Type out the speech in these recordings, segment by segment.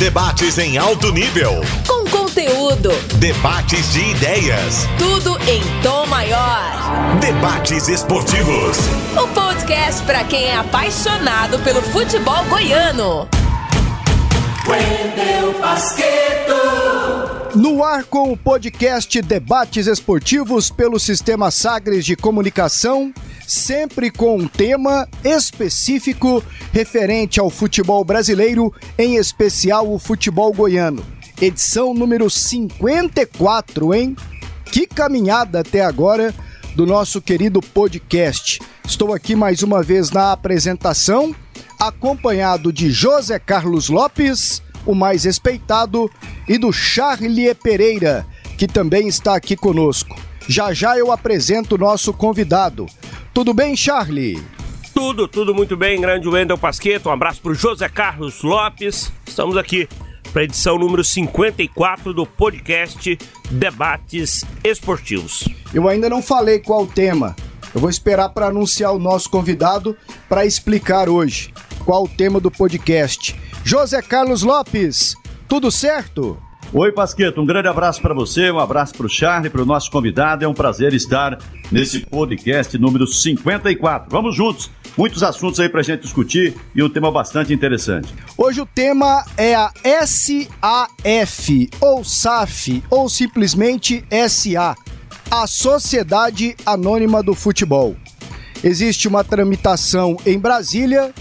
Debates em alto nível. Com conteúdo. Debates de ideias. Tudo em tom maior. Debates esportivos. O podcast para quem é apaixonado pelo futebol goiano. Wendel Basqueto. No ar com o podcast Debates Esportivos pelo Sistema Sagres de Comunicação, sempre com um tema específico referente ao futebol brasileiro, em especial o futebol goiano. Edição número 54, hein? Que caminhada até agora do nosso querido podcast. Estou aqui mais uma vez na apresentação, acompanhado de José Carlos Lopes, o mais respeitado, e do Charlie Pereira, que também está aqui conosco. Já já eu apresento o nosso convidado. Tudo bem, Charlie? Tudo, tudo muito bem, grande Wendel Pasqueto. Um abraço para o José Carlos Lopes. Estamos aqui para a edição número 54 do podcast Debates Esportivos. Eu ainda não falei qual o tema. Eu vou esperar para anunciar o nosso convidado para explicar hoje qual o tema do podcast. José Carlos Lopes, tudo certo? Oi, Pasqueto, um grande abraço para você, um abraço para o Charlie, para o nosso convidado. É um prazer estar nesse podcast número 54. Vamos juntos, muitos assuntos aí para a gente discutir e um tema bastante interessante. Hoje o tema é a SAF, ou SAF, ou simplesmente SA, a Sociedade Anônima do Futebol. Existe uma tramitação em Brasília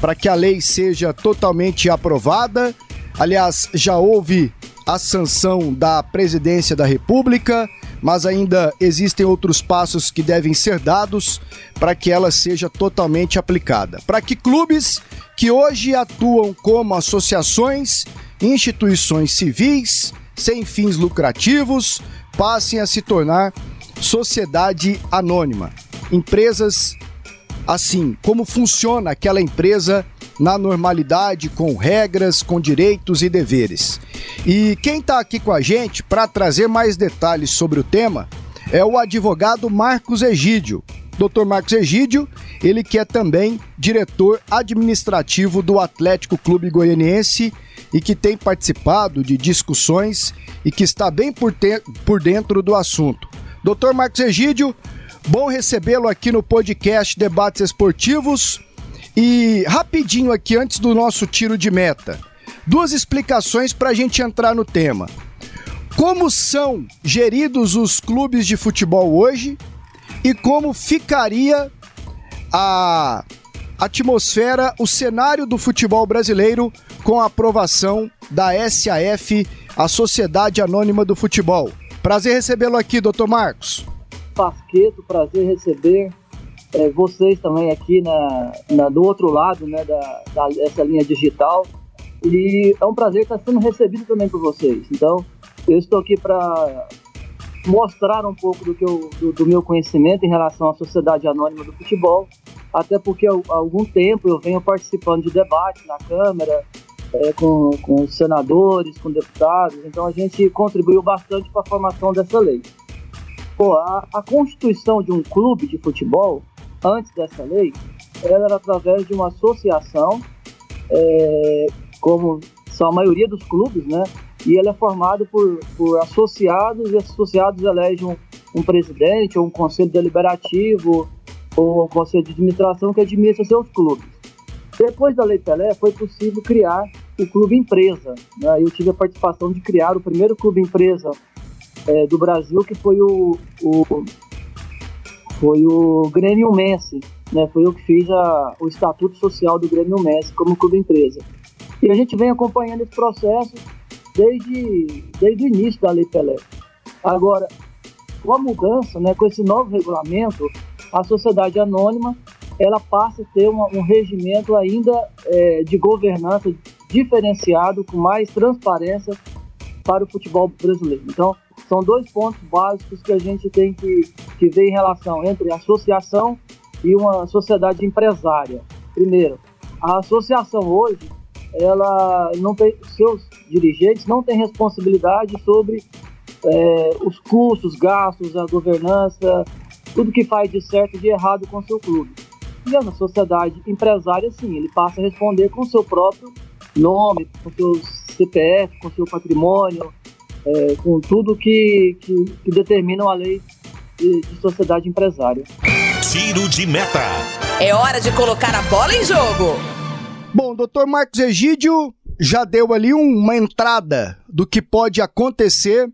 para que a lei seja totalmente aprovada. Aliás, já houve a sanção da presidência da República, mas ainda existem outros passos que devem ser dados para que ela seja totalmente aplicada. Para que clubes que hoje atuam como associações, instituições civis, sem fins lucrativos, passem a se tornar sociedade anônima. Empresas assim, como funciona aquela empresa na normalidade, com regras, com direitos e deveres. E quem está aqui com a gente para trazer mais detalhes sobre o tema é o advogado Marcos Egídio. Dr. Marcos Egídio, ele que é também diretor administrativo do Atlético Clube Goianiense e que tem participado de discussões e que está bem por, por dentro do assunto. Dr. Marcos Egídio, bom recebê-lo aqui no podcast Debates Esportivos. E rapidinho aqui, antes do nosso tiro de meta, duas explicações para a gente entrar no tema. Como são geridos os clubes de futebol hoje e como ficaria a atmosfera, o cenário do futebol brasileiro com a aprovação da SAF, a Sociedade Anônima do Futebol. Prazer recebê-lo aqui, doutor Marcos. Pasqueto, prazer receber é, vocês também aqui na, na, do outro lado né, da, da, dessa linha digital. E é um prazer estar sendo recebido também por vocês. Então, eu estou aqui para mostrar um pouco do, que eu, do, do, meu conhecimento em relação à Sociedade Anônima do Futebol, até porque há algum tempo eu venho participando de debate na Câmara, é, com, com senadores, com deputados, então a gente contribuiu bastante para a formação dessa lei. Pô, a, a constituição de um clube de futebol antes dessa lei, ela era através de uma associação, é, como são a maioria dos clubes, né? E ela é formada por, por associados, e associados elegem um, um presidente, ou um conselho deliberativo, ou um conselho de administração que administra seus clubes. Depois da Lei Pelé, foi possível criar o clube empresa. Né? Eu tive a participação de criar o primeiro clube empresa é, do Brasil, que foi o, o foi o Grêmio Messi, né? Foi eu que fiz a, o estatuto social do Grêmio Messi como clube empresa. E a gente vem acompanhando esse processo desde, desde o início da Lei Pelé. Agora, com a mudança, né, com esse novo regulamento, a sociedade anônima ela passa a ter uma, um regimento ainda é, de governança diferenciado, com mais transparência para o futebol brasileiro. Então, são dois pontos básicos que a gente tem que, que ver em relação entre associação e uma sociedade empresária. Primeiro, a associação hoje, ela não tem seus dirigentes não têm responsabilidade sobre é, os custos, gastos, a governança, tudo que faz de certo e de errado com seu clube. E na sociedade empresária, sim, ele passa a responder com o seu próprio nome, com seu CPF, com seu patrimônio, é, com tudo que, que, que determina a lei de, de sociedade empresária. Tiro de meta. É hora de colocar a bola em jogo. Bom, doutor Marcos Egídio já deu ali uma entrada do que pode acontecer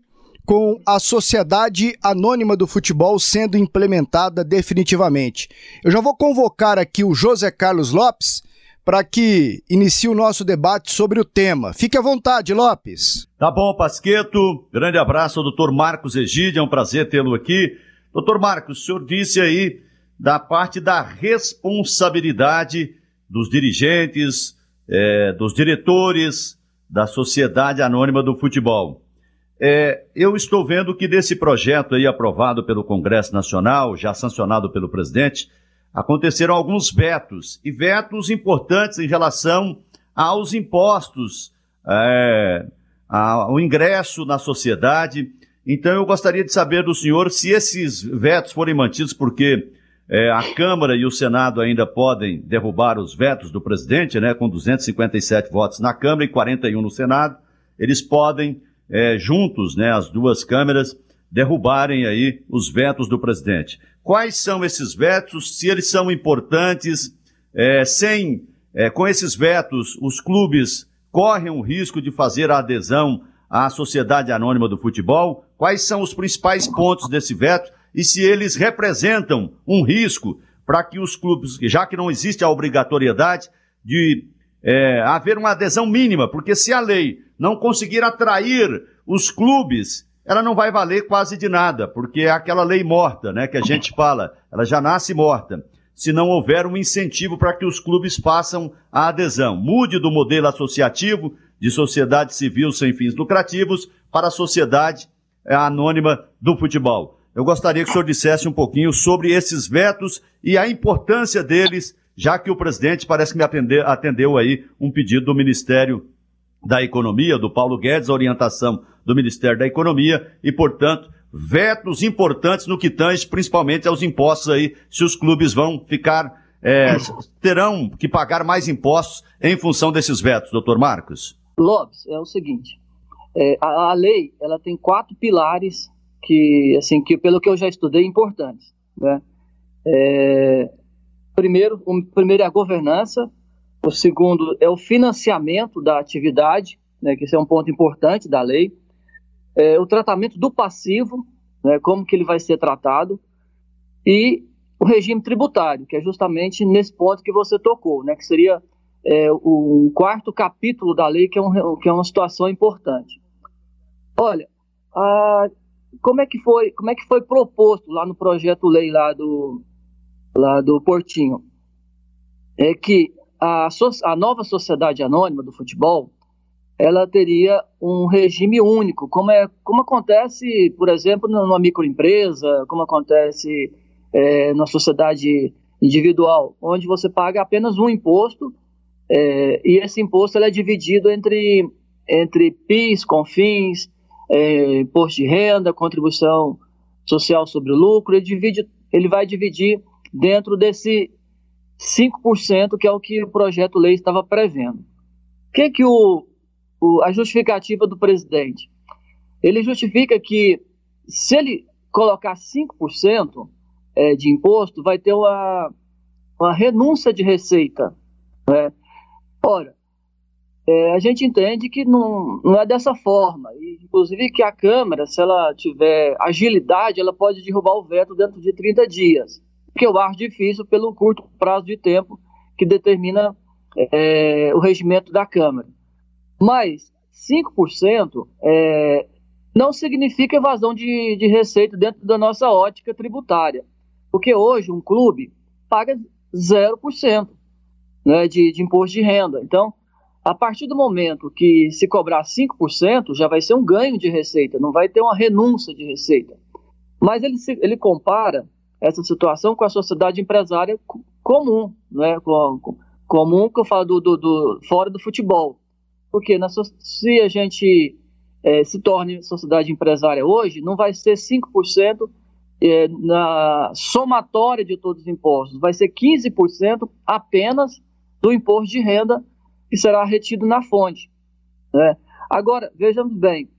com a Sociedade Anônima do Futebol sendo implementada definitivamente. Eu já vou convocar aqui o José Carlos Lopes para que inicie o nosso debate sobre o tema. Fique à vontade, Lopes. Tá bom, Pasqueto. Grande abraço ao doutor Marcos Egídio, é um prazer tê-lo aqui. Doutor Marcos, o senhor disse aí da parte da responsabilidade dos dirigentes, é, dos diretores da Sociedade Anônima do Futebol. É, eu estou vendo que desse projeto aí aprovado pelo Congresso Nacional, já sancionado pelo presidente, aconteceram alguns vetos, e vetos importantes em relação aos impostos, é, ao ingresso na sociedade. Então eu gostaria de saber do senhor se esses vetos forem mantidos, porque é, a Câmara e o Senado ainda podem derrubar os vetos do presidente, né, com 257 votos na Câmara e 41 no Senado. Eles podem, é, juntos, né, as duas câmeras, derrubarem aí os vetos do presidente. Quais são esses vetos? Se eles são importantes? É, sem, é, com esses vetos, os clubes correm o risco de fazer a adesão à Sociedade Anônima do Futebol? Quais são os principais pontos desse veto? e se eles representam um risco para que os clubes, já que não existe a obrigatoriedade de é, haver uma adesão mínima, porque se a lei não conseguir atrair os clubes, ela não vai valer quase de nada, porque é aquela lei morta, né, que a gente fala, ela já nasce morta. Se não houver um incentivo para que os clubes façam a adesão, mude do modelo associativo de sociedade civil sem fins lucrativos para a sociedade anônima do futebol. Eu gostaria que o senhor dissesse um pouquinho sobre esses vetos e a importância deles, já que o presidente parece que me atendeu aí um pedido do Ministério da Economia, do Paulo Guedes, a orientação do Ministério da Economia, e, portanto, vetos importantes no que tange principalmente aos impostos aí, se os clubes vão ficar, é, terão que pagar mais impostos em função desses vetos, doutor Marcos. Lopes, é o seguinte, é, a, a lei ela tem quatro pilares que, assim, que pelo que eu já estudei, importantes, né? É, primeiro, o primeiro é a governança, o segundo é o financiamento da atividade, né, que esse é um ponto importante da lei, é, o tratamento do passivo, né, como que ele vai ser tratado, e o regime tributário, que é justamente nesse ponto que você tocou, né, que seria é, o quarto capítulo da lei, que é, um, que é uma situação importante. Olha, a, como é que foi, como é que foi proposto lá no projeto lei lá do lá do Portinho? É que a, a nova sociedade anônima do futebol ela teria um regime único, como, é, como acontece, por exemplo, numa microempresa, como acontece é, na sociedade individual, onde você paga apenas um imposto é, e esse imposto é dividido entre, entre PIS, CONFINS, é, imposto de renda, contribuição social sobre o lucro, ele, divide, ele vai dividir dentro desse 5% que é o que o projeto lei estava prevendo. O que, que o, o, a justificativa do presidente? Ele justifica que se ele colocar 5% é, de imposto, vai ter uma, uma renúncia de receita. Né? Ora, é, a gente entende que não, não é dessa forma. E, inclusive que a Câmara, se ela tiver agilidade, ela pode derrubar o veto dentro de 30 dias. Que eu acho difícil pelo curto prazo de tempo que determina é, o regimento da Câmara. Mas 5% é, não significa evasão de, de receita dentro da nossa ótica tributária. Porque hoje um clube paga 0% né, de, de imposto de renda. Então, a partir do momento que se cobrar 5%, já vai ser um ganho de receita, não vai ter uma renúncia de receita. Mas ele, ele compara essa situação com a sociedade empresária comum, né? comum que eu falo do, do, do fora do futebol. Porque na, se a gente é, se torne sociedade empresária hoje, não vai ser 5% é, na somatória de todos os impostos, vai ser 15% apenas do imposto de renda que será retido na fonte. Né? Agora, vejamos bem,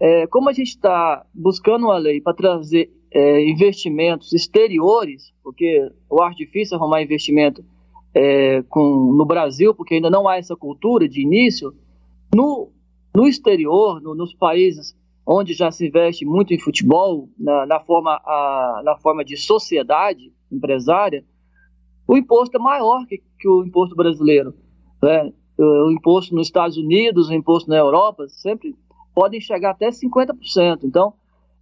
é, como a gente está buscando uma lei para trazer é, investimentos exteriores, porque eu acho difícil arrumar investimento é, com, no Brasil, porque ainda não há essa cultura de início, no, no exterior, no, nos países onde já se investe muito em futebol, na, na forma, a, na forma de sociedade empresária, o imposto é maior que, que o imposto brasileiro. Né? O, o imposto nos Estados Unidos, o imposto na Europa, sempre podem chegar até 50%. Então,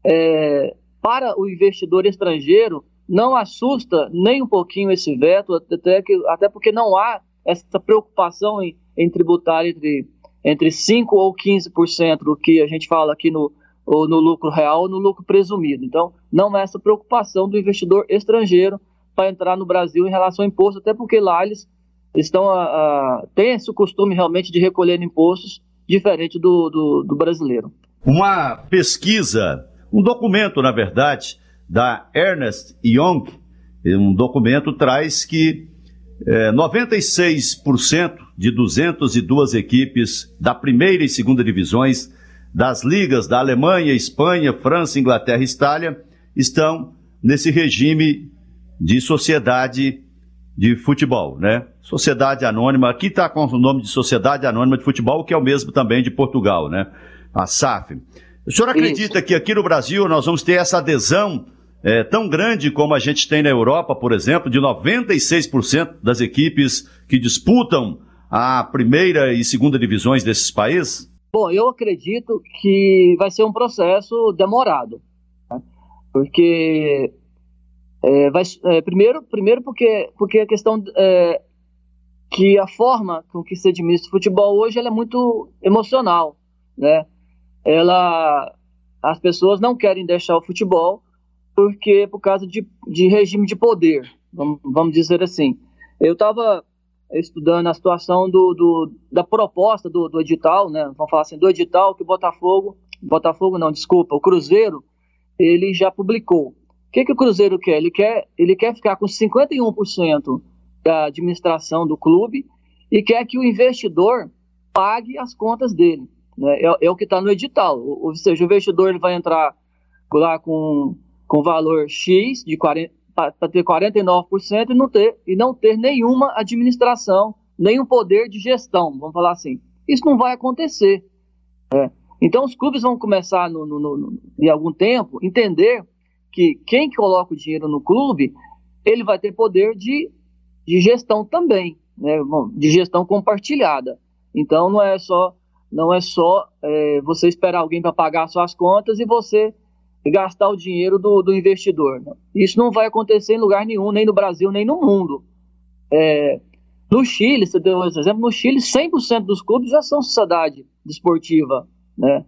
é, para o investidor estrangeiro, não assusta nem um pouquinho esse veto, até, que, até porque não há essa preocupação em, em tributar entre, entre 5% ou 15% do que a gente fala aqui no, ou no lucro real ou no lucro presumido. Então, não há essa preocupação do investidor estrangeiro para entrar no Brasil em relação ao imposto, até porque lá eles estão a, a, têm esse costume realmente de recolher impostos diferente do, do, do brasileiro. Uma pesquisa, um documento, na verdade, da Ernest Young, um documento traz que é, 96% de 202 equipes da primeira e segunda divisões das ligas da Alemanha, Espanha, França, Inglaterra e Itália estão nesse regime de sociedade de futebol, né? Sociedade Anônima, aqui está com o nome de Sociedade Anônima de Futebol, que é o mesmo também de Portugal, né? A SAF. O senhor acredita Isso. que aqui no Brasil nós vamos ter essa adesão é, tão grande como a gente tem na Europa, por exemplo, de 96% das equipes que disputam a primeira e segunda divisões desses países? Bom, eu acredito que vai ser um processo demorado, né? porque é, vai, é, primeiro, primeiro porque, porque a questão que a forma com que se administra o futebol hoje é muito emocional, né? Ela, as pessoas não querem deixar o futebol porque por causa de, de regime de poder, vamos, vamos dizer assim. Eu estava estudando a situação do, do da proposta do, do, edital, né? Vamos falar assim, do edital que o Botafogo, Botafogo não, desculpa, o Cruzeiro, ele já publicou que, que o Cruzeiro quer? Ele quer, ele quer ficar com 51% da administração do clube e quer que o investidor pague as contas dele. Né? É, é, o que está no edital. Ou, ou, seja, o investidor ele vai entrar lá com, com valor X para ter 49% e não ter, e não ter nenhuma administração, nenhum poder de gestão, vamos falar assim. Isso não vai acontecer. Né? Então os clubes vão começar no, no, no, em algum tempo entender que quem coloca o dinheiro no clube, ele vai ter poder de, de gestão também, né? de gestão compartilhada. Então não é só não é só é, você esperar alguém para pagar suas contas e você gastar o dinheiro do, do investidor. Não. Isso não vai acontecer em lugar nenhum, nem no Brasil, nem no mundo. É, no Chile, você deu um exemplo, no Chile 100% dos clubes já são sociedade desportiva. Né?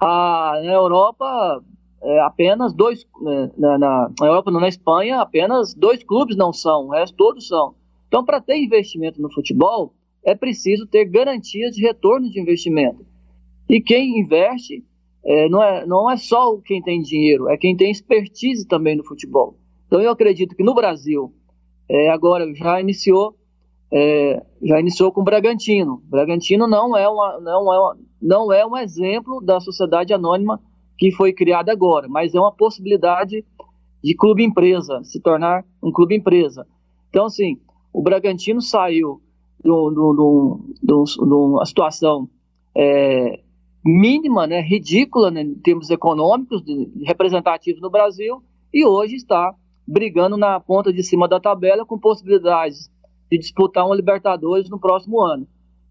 A, na Europa, é, apenas dois, né, na, na, Europa, na Espanha, apenas dois clubes não são, o resto todos são. Então, para ter investimento no futebol, é preciso ter garantias de retorno de investimento. E quem investe é, não, é, não é só quem tem dinheiro, é quem tem expertise também no futebol. Então, eu acredito que no Brasil, é, agora já iniciou, é, já iniciou com o Bragantino. Bragantino não é, uma, não, é uma, não é um exemplo da sociedade anônima que foi criada agora, mas é uma possibilidade de clube empresa, se tornar um clube empresa. Então, assim, o Bragantino saiu de uma situação é, mínima, né, ridícula né, em termos econômicos, de, representativos no Brasil, e hoje está brigando na ponta de cima da tabela com possibilidades de disputar uma Libertadores no próximo ano.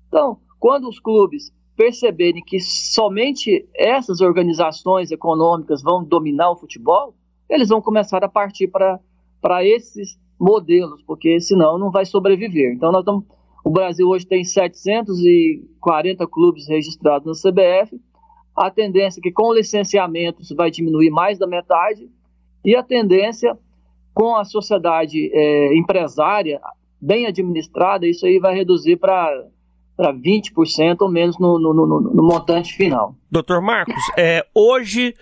Então, quando os clubes perceberem que somente essas organizações econômicas vão dominar o futebol, eles vão começar a partir para esses modelos, porque senão não vai sobreviver. Então nós estamos, o Brasil hoje tem 740 clubes registrados na CBF. A tendência é que com o licenciamento isso vai diminuir mais da metade e a tendência com a sociedade é, empresária bem administrada, isso aí vai reduzir para para 20% ou menos no, no, no, no, montante final. Doutor Marcos, é, hoje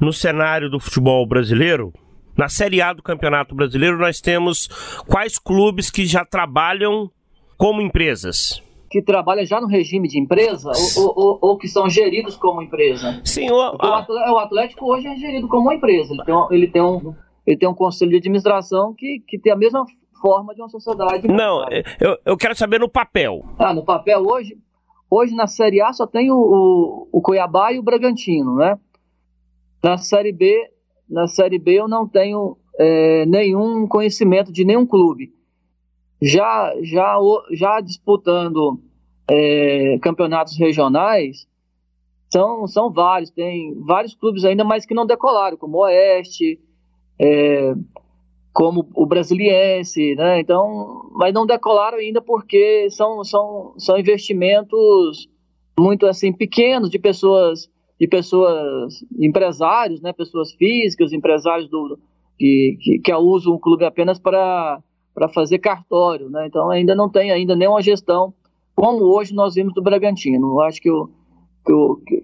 no cenário do futebol brasileiro, na Série A do Campeonato Brasileiro, nós temos quais clubes que já trabalham como empresas? que trabalha já no regime de empresa ou, ou, ou que são geridos como empresa? Sim, o, o, Atlético hoje é gerido como uma empresa. Ele tem um, ele tem um, ele tem um conselho de administração que, que tem a mesma forma de uma sociedade. Não, eu, eu quero saber no papel. Ah, no papel hoje, hoje na Série A só tem o, o, o Cuiabá e o Bragantino, né? Na Série B, na Série B eu não tenho é, nenhum conhecimento de nenhum clube. Já, já, já disputando é, campeonatos regionais, são, são vários. Tem vários clubes ainda, mas que não decolaram, como o Oeste, é, como o Brasiliense, né? Então, mas não decolaram ainda porque são, são, são investimentos muito assim pequenos de pessoas de pessoas empresários, né? Pessoas físicas, empresários do que, que, que usam o clube apenas para para fazer cartório, né? Então ainda não tem ainda nenhuma gestão como hoje nós vimos do Bragantino. Eu acho que o,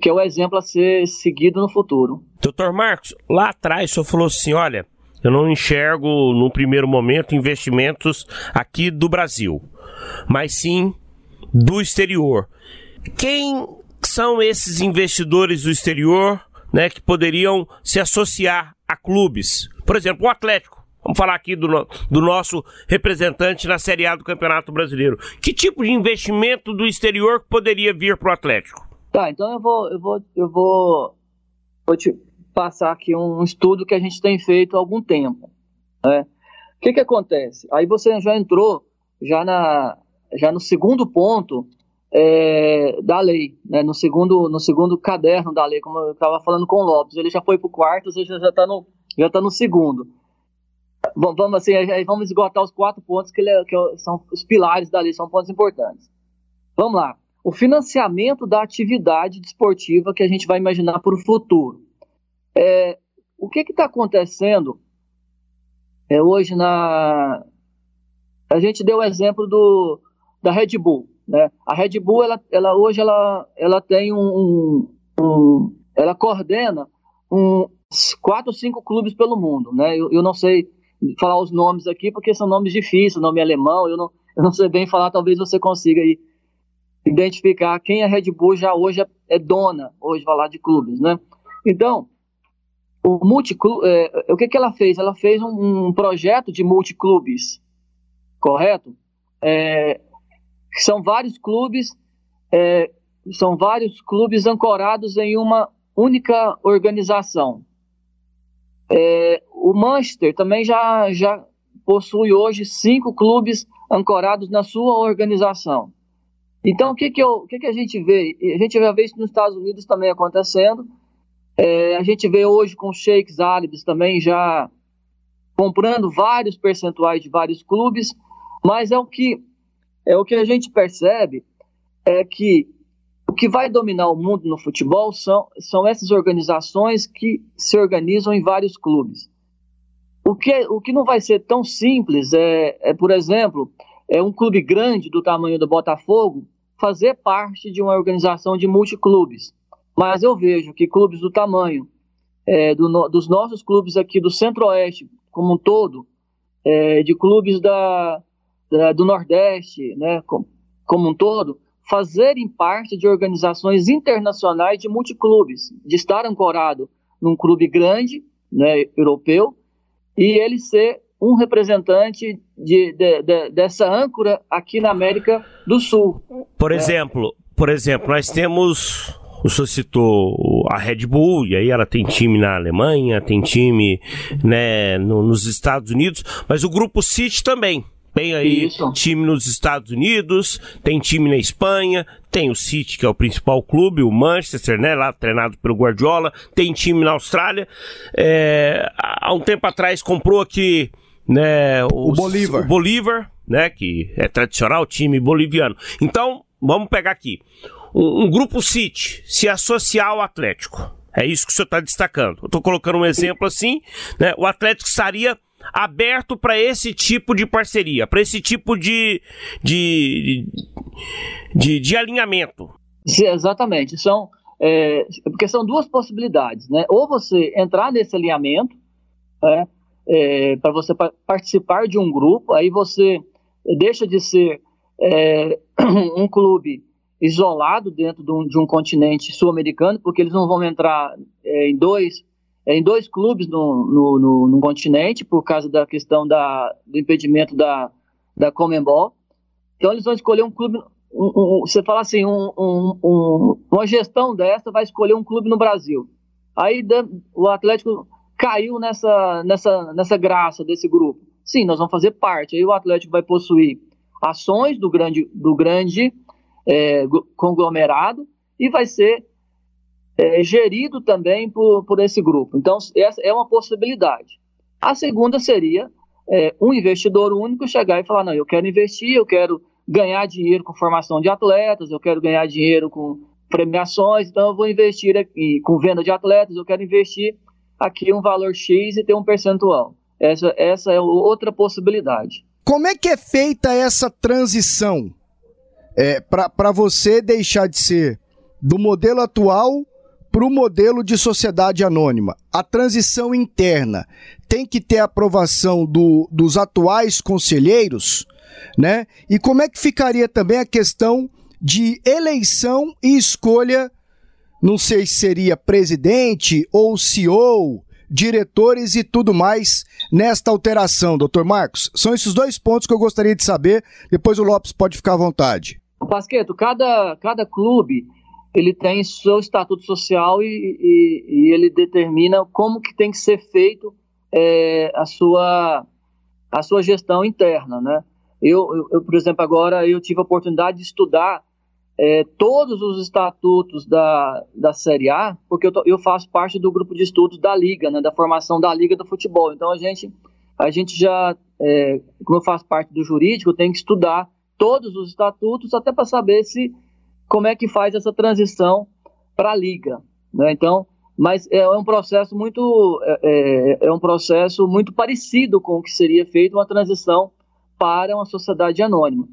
que é o exemplo a ser seguido no futuro. Doutor Marcos, lá atrás o senhor falou assim, olha, eu não enxergo, no primeiro momento, investimentos aqui do Brasil, mas sim do exterior. Quem são esses investidores do exterior né, que poderiam se associar a clubes? Por exemplo, o Atlético. Vamos falar aqui do, do nosso representante na Série A do Campeonato Brasileiro. Que tipo de investimento do exterior poderia vir para o Atlético? Tá, então eu vou, eu vou, eu vou, te passar aqui um estudo que a gente tem feito há algum tempo. Né? O que, que acontece? Aí você já entrou já, na, já no segundo ponto é, da lei, né? no, segundo, no segundo caderno da lei, como eu estava falando com o Lopes. Ele já foi para o quarto, você já está no, já tá no segundo. Vamos assim, vamos esgotar os quatro pontos que, ele, é, que é são os pilares da lei, são pontos importantes. Vamos lá. O financiamento da atividade desportiva que a gente vai imaginar para o futuro. É, o que está acontecendo é, hoje na. A gente deu o exemplo do, da Red Bull. Né? A Red Bull, ela, ela hoje, ela, ela tem um, um Ela coordena um, quatro ou cinco clubes pelo mundo. Né? Eu, eu não sei falar os nomes aqui porque são nomes difíceis, nome alemão, eu não, eu não sei bem falar, talvez você consiga aí identificar quem a Red Bull já hoje é, é dona, hoje falar de clubes, né? Então, o multiclube, é, o que, que ela fez? Ela fez um, um projeto de multiclubes, correto? É, são vários clubes, é, são vários clubes ancorados em uma única organização. É, o Manchester também já, já possui hoje cinco clubes ancorados na sua organização. Então, o que, que, eu, o que, que a gente vê? A gente já vê isso nos Estados Unidos também acontecendo, é, a gente vê hoje com sheiks árabes também já comprando vários percentuais de vários clubes, mas é o que é o que a gente percebe é que o que vai dominar o mundo no futebol são, são essas organizações que se organizam em vários clubes. O que, o que não vai ser tão simples é, é, por exemplo, é um clube grande do tamanho do Botafogo fazer parte de uma organização de multiclubes. Mas eu vejo que clubes do tamanho é, do, dos nossos clubes aqui do Centro-Oeste, como um todo, é, de clubes da, da, do Nordeste, né, como, como um todo, fazerem parte de organizações internacionais de multiclubes, de estar ancorado num clube grande, né, europeu, e ele ser um representante de, de, de, dessa âncora aqui na América do Sul. Por né? exemplo, por exemplo, nós temos o senhor citou a Red Bull, e aí ela tem time na Alemanha, tem time né, no, nos Estados Unidos, mas o grupo City também. Tem aí Isso. time nos Estados Unidos, tem time na Espanha, tem o City, que é o principal clube, o Manchester, né, lá treinado pelo Guardiola, tem time na Austrália. É, há um tempo atrás comprou aqui né, o Bolívar. O Bolívar, né, que é tradicional time boliviano. Então, vamos pegar aqui um, um grupo City se associar ao Atlético. É isso que o senhor está destacando. Eu estou colocando um exemplo assim, né? O Atlético estaria aberto para esse tipo de parceria, para esse tipo de, de, de, de alinhamento. Sim, exatamente. São, é, porque são duas possibilidades, né? Ou você entrar nesse alinhamento, né? é, para você participar de um grupo, aí você deixa de ser é, um clube isolado dentro de um, de um continente sul-americano, porque eles não vão entrar é, em dois em dois clubes no, no, no, no, continente por causa da questão da, do impedimento da, da Comembol. Então eles vão escolher um clube. Um, um, você fala assim, um, uma gestão dessa vai escolher um clube no Brasil. Aí o Atlético caiu nessa, nessa, nessa graça desse grupo. Sim, nós vamos fazer parte. Aí o Atlético vai possuir ações do grande, do grande é, conglomerado e vai ser é, gerido também por, por esse grupo. Então, essa é uma possibilidade. A segunda seria é, um investidor único chegar e falar: não, eu quero investir, eu quero ganhar dinheiro com formação de atletas, eu quero ganhar dinheiro com premiações, então eu vou investir aqui com venda de atletas, eu quero investir aqui um valor X e ter um percentual. Essa, essa é outra possibilidade. Como é que é feita essa transição é, para você deixar de ser do modelo atual para o modelo de sociedade anônima. A transição interna tem que ter aprovação do, dos atuais conselheiros, né? E como é que ficaria também a questão de eleição e escolha, não sei se seria presidente ou CEO, diretores e tudo mais nesta alteração, doutor Marcos? São esses dois pontos que eu gostaria de saber, depois o Lopes pode ficar à vontade. Pasqueto, cada, cada clube ele tem seu estatuto social e, e, e ele determina como que tem que ser feito é, a, sua, a sua gestão interna, né? Eu, eu, por exemplo, agora eu tive a oportunidade de estudar é, todos os estatutos da, da Série A, porque eu, tô, eu faço parte do grupo de estudos da Liga, né, da formação da Liga do Futebol. Então a gente, a gente já, é, como eu faço parte do jurídico, tenho que estudar todos os estatutos até para saber se como é que faz essa transição para a liga, né? Então, mas é, é um processo muito é, é, é, um processo muito parecido com o que seria feito uma transição para uma sociedade anônima.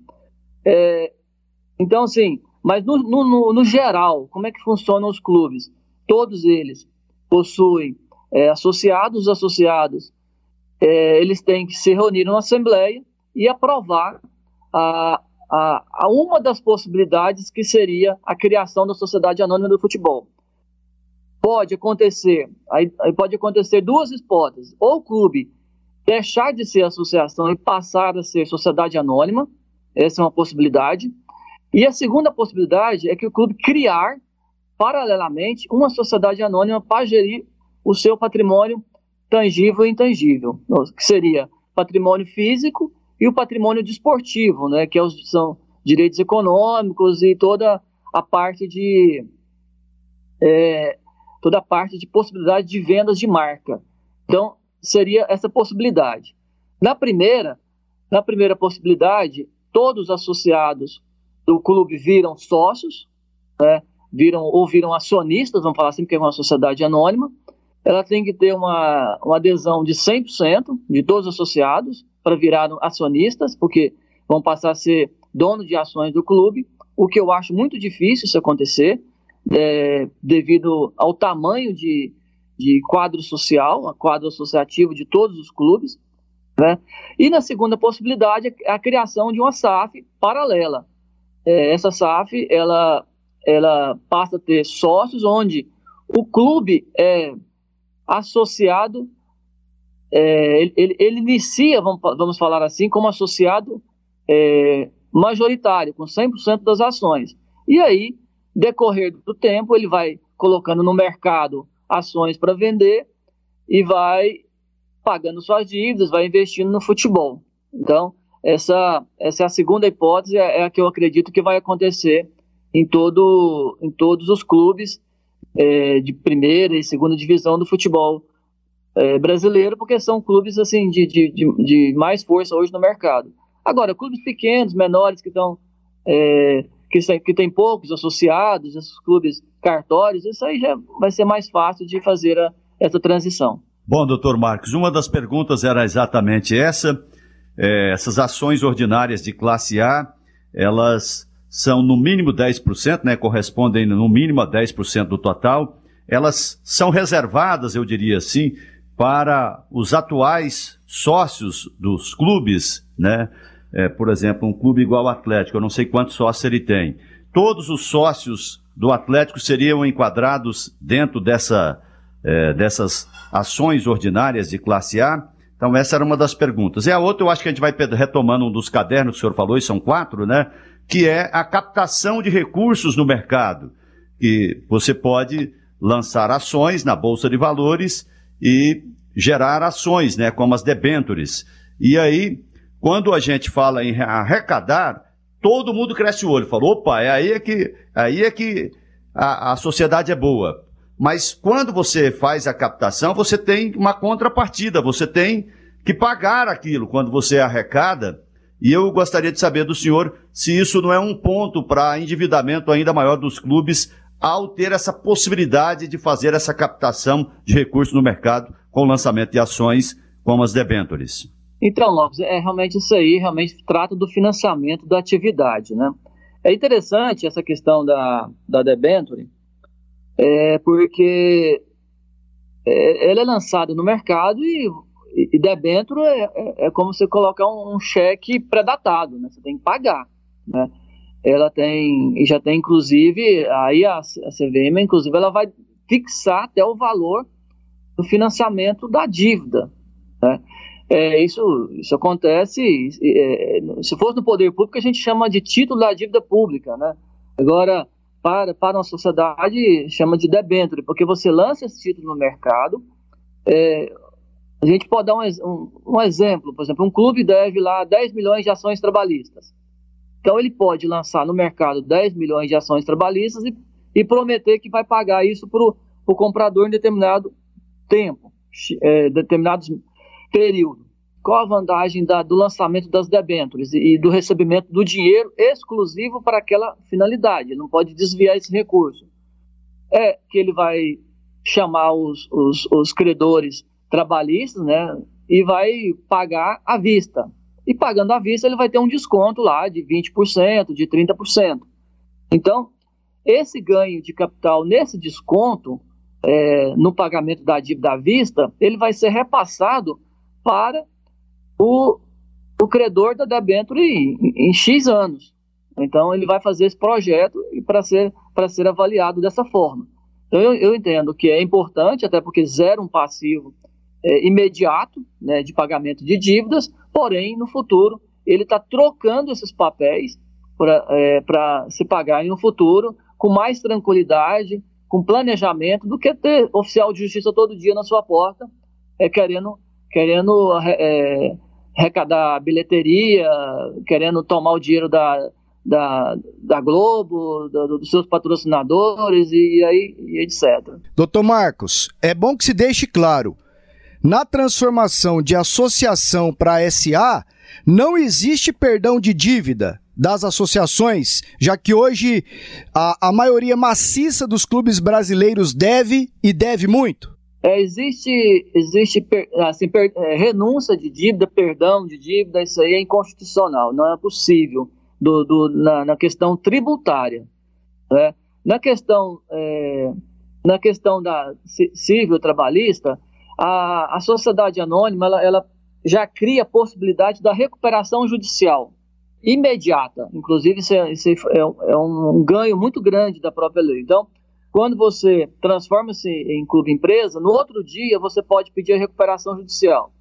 É, então, assim, mas no, no, no, geral, como é que funcionam os clubes? Todos eles possuem é, associados, os associados, é, eles têm que se reunir numa assembleia e aprovar a, a, a uma das possibilidades que seria a criação da Sociedade Anônima do Futebol. Pode acontecer, aí, aí pode acontecer duas hipóteses. Ou o clube deixar de ser associação e passar a ser sociedade anônima, essa é uma possibilidade. E a segunda possibilidade é que o clube criar, paralelamente, uma sociedade anônima para gerir o seu patrimônio tangível e intangível, que seria patrimônio físico e o patrimônio desportivo, né, que é são direitos econômicos e toda a parte de é, toda a parte de possibilidade de vendas de marca. Então seria essa possibilidade. Na primeira, na primeira possibilidade, todos os associados do clube viram sócios, né, viram ou viram acionistas, vamos falar assim, porque é uma sociedade anônima. Ela tem que ter uma, uma adesão de 100% de todos os associados para virar acionistas, porque vão passar a ser dono de ações do clube, o que eu acho muito difícil isso acontecer, é, devido ao tamanho de, de quadro social, quadro associativo de todos os clubes. Né? E na segunda possibilidade, é a criação de uma SAF paralela. É, essa SAF ela, ela passa a ter sócios onde o clube é associado é, ele, ele, ele, inicia, vamos, vamos, falar assim, como associado é, majoritário, com 100% das ações. E aí, decorrer do tempo, ele vai colocando no mercado ações para vender e vai pagando suas dívidas, vai investindo no futebol. Então, essa, essa é a segunda hipótese, é, é a que eu acredito que vai acontecer em, todo, em todos os clubes é, de primeira e segunda divisão do futebol é, brasileiro, porque são clubes assim de, de, de, de, mais força hoje no mercado. Agora, clubes pequenos, menores, que estão. É, que, que tem poucos associados, esses clubes cartórios, isso aí já vai ser mais fácil de fazer a, essa transição. Bom, doutor Marcos, uma das perguntas era exatamente essa. É, essas ações ordinárias de classe A, elas são no mínimo 10%, né, correspondem no mínimo a 10% do total. Elas são reservadas, eu diria assim, para os atuais sócios dos clubes, né? é, por exemplo, um clube igual ao Atlético, eu não sei quantos sócios ele tem, todos os sócios do Atlético seriam enquadrados dentro dessa, é, dessas ações ordinárias de classe A? Então, essa era uma das perguntas. E a outra, eu acho que a gente vai retomando um dos cadernos que o senhor falou, e são quatro, né? Que é a captação de recursos no mercado. Que você pode lançar ações na Bolsa de Valores e gerar ações, né? Como as debentures. E aí, quando a gente fala em arrecadar, todo mundo cresce o olho. Falou, opa, é aí é que, aí é que a, a sociedade é boa. Mas quando você faz a captação, você tem uma contrapartida, você tem que pagar aquilo quando você arrecada. E eu gostaria de saber do senhor se isso não é um ponto para endividamento ainda maior dos clubes ao ter essa possibilidade de fazer essa captação de recursos no mercado com o lançamento de ações como as debentures. Então, Lopes, é realmente isso aí, realmente trata do financiamento da atividade, né? É interessante essa questão da, da debenture, é, porque é, ela é lançada no mercado e, e debenture é, é, é, como você colocar um, um cheque pré-datado, né? Você tem que pagar, né? Ela tem, e já tem inclusive, aí a, a CVM, inclusive, ela vai fixar até o valor do financiamento da dívida, né? É, isso, isso acontece, é, se fosse no poder público, a gente chama de título da dívida pública, né? Agora, para, para uma sociedade, chama de debênture, porque você lança esse título no mercado, é, a gente pode dar um, um, um, exemplo, por exemplo, um clube deve lá 10 milhões de ações trabalhistas. Então, ele pode lançar no mercado 10 milhões de ações trabalhistas e, e prometer que vai pagar isso para o comprador em determinado tempo, é, determinados período. Qual a vantagem da, do lançamento das debêntures e, e do recebimento do dinheiro exclusivo para aquela finalidade? Ele não pode desviar esse recurso. É que ele vai chamar os, os, os credores trabalhistas, né? E vai pagar à vista. E pagando à vista, ele vai ter um desconto lá de 20%, de 30%. Então, esse ganho de capital nesse desconto, é, no pagamento da dívida à vista, ele vai ser repassado para o, o credor da debênture em, em X anos. Então, ele vai fazer esse projeto para ser, ser avaliado dessa forma. Então, eu, eu, entendo que é importante, até porque zera um passivo é, imediato né, de pagamento de dívidas, porém, no futuro, ele está trocando esses papéis para é, se pagar em um futuro com mais tranquilidade, com planejamento, do que ter oficial de justiça todo dia na sua porta, é, querendo querendo é, arrecadar bilheteria, querendo tomar o dinheiro da, da, da Globo, da, dos seus patrocinadores e aí e etc. Doutor Marcos, é bom que se deixe claro, na transformação de associação para SA, não existe perdão de dívida das associações, já que hoje a, a maioria maciça dos clubes brasileiros deve e deve muito? É, existe existe assim, per, é, renúncia de dívida, perdão de dívida, isso aí é inconstitucional, não é possível do, do na, na, questão tributária. Né? Na questão é, na questão da civil trabalhista, a, a sociedade anônima ela, ela já cria a possibilidade da recuperação judicial imediata. Inclusive, isso é, isso é, um, é um ganho muito grande da própria lei. Então, quando você transforma-se em clube empresa, no outro dia você pode pedir a recuperação judicial.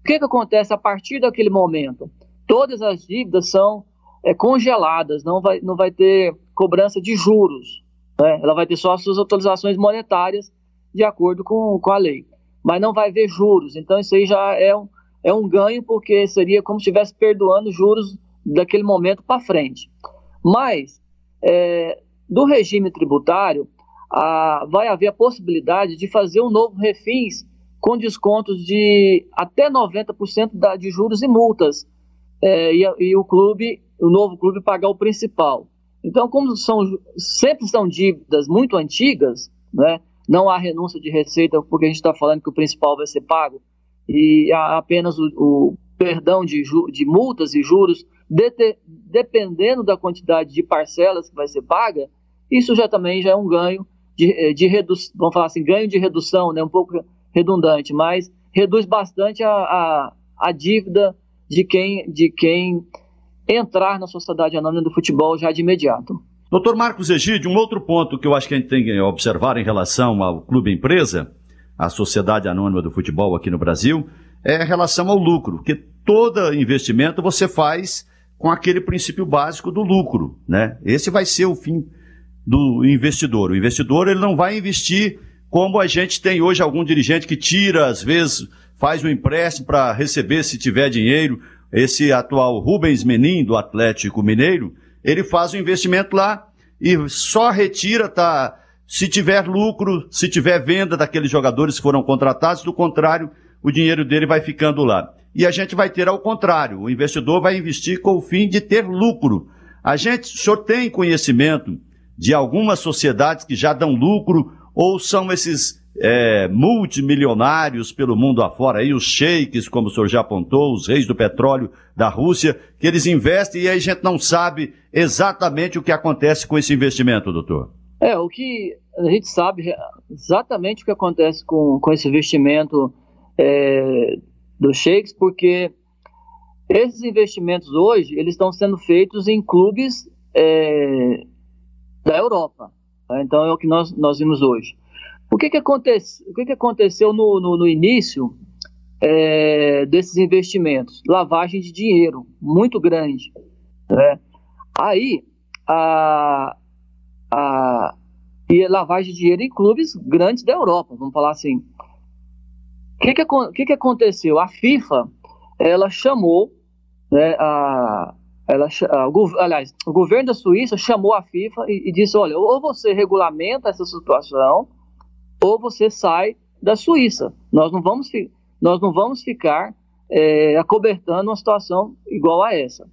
O que, que acontece a partir daquele momento? Todas as dívidas são é, congeladas, não vai, não vai ter cobrança de juros. Né? Ela vai ter só as suas atualizações monetárias de acordo com, com a lei. Mas não vai ver juros. Então isso aí já é um, é um ganho, porque seria como se estivesse perdoando juros daquele momento para frente. Mas, é, do regime tributário, a, vai haver a possibilidade de fazer um novo refins com descontos de até 90% da, de juros e multas. É, e, e, o clube, o novo clube, pagar o principal. Então, como são, sempre são dívidas muito antigas, né, não há renúncia de receita, porque a gente está falando que o principal vai ser pago, e há apenas o, o perdão de, de, multas e juros, de, dependendo da quantidade de parcelas que vai ser paga, isso já também já é um ganho de, eh, de redução, vamos falar assim, ganho de redução, né, um pouco redundante, mas reduz bastante a, a, a dívida de quem, de quem entrar na sociedade anônima do futebol já de imediato. Doutor Marcos Egídio, um outro ponto que eu acho que a gente tem que observar em relação ao clube empresa, a sociedade anônima do futebol aqui no Brasil, é em relação ao lucro, que todo investimento você faz com aquele princípio básico do lucro, né? Esse vai ser o fim do investidor. O investidor ele não vai investir como a gente tem hoje algum dirigente que tira, às vezes, faz um empréstimo para receber se tiver dinheiro. Esse atual Rubens Menin, do Atlético Mineiro, ele faz o investimento lá e só retira, tá? Se tiver lucro, se tiver venda daqueles jogadores que foram contratados, do contrário, o dinheiro dele vai ficando lá. E a gente vai ter ao contrário, o investidor vai investir com o fim de ter lucro. A gente, o senhor tem conhecimento de algumas sociedades que já dão lucro ou são esses é, multimilionários pelo mundo afora, aí os sheiks, como o senhor já apontou, os reis do petróleo da Rússia, que eles investem e aí a gente não sabe exatamente o que acontece com esse investimento, doutor. É, o que a gente sabe exatamente o que acontece com, com esse investimento é, dos sheiks, porque esses investimentos hoje, eles estão sendo feitos em clubes é, da Europa. Tá? Então é o que nós, nós vimos hoje. O que, que, acontece, o que, que aconteceu no, no, no início é, desses investimentos? Lavagem de dinheiro muito grande. Né? Aí, a, a, e lavagem de dinheiro em clubes grandes da Europa, vamos falar assim. O que, que, que, que aconteceu? A FIFA, ela chamou, né, a, ela, a, o, aliás, o governo da Suíça chamou a FIFA e, e disse, olha, ou você regulamenta essa situação, ou você sai da Suíça. Nós não vamos, nós não vamos ficar é, acobertando uma situação igual a essa.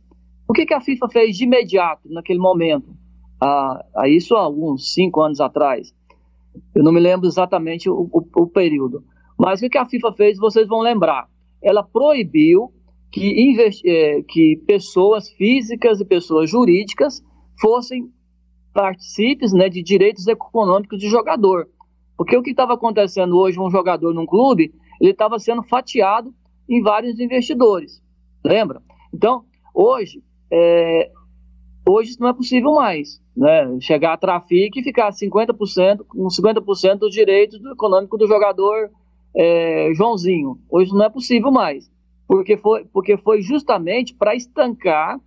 O que, que a FIFA fez de imediato, naquele momento? A, a isso há alguns cinco anos atrás. Eu não me lembro exatamente o, o, o período. Mas o que, que a FIFA fez, vocês vão lembrar. Ela proibiu que, é, que pessoas físicas e pessoas jurídicas fossem participes né, de direitos econômicos de jogador. Porque o que estava acontecendo hoje, um jogador num clube, ele estava sendo fatiado em vários investidores. Lembra? Então, hoje, é, hoje isso não é possível mais. Né? Chegar a trafique e ficar 50%, com 50% dos direitos do econômico do jogador é, Joãozinho. Hoje não é possível mais. Porque foi, porque foi justamente para estancar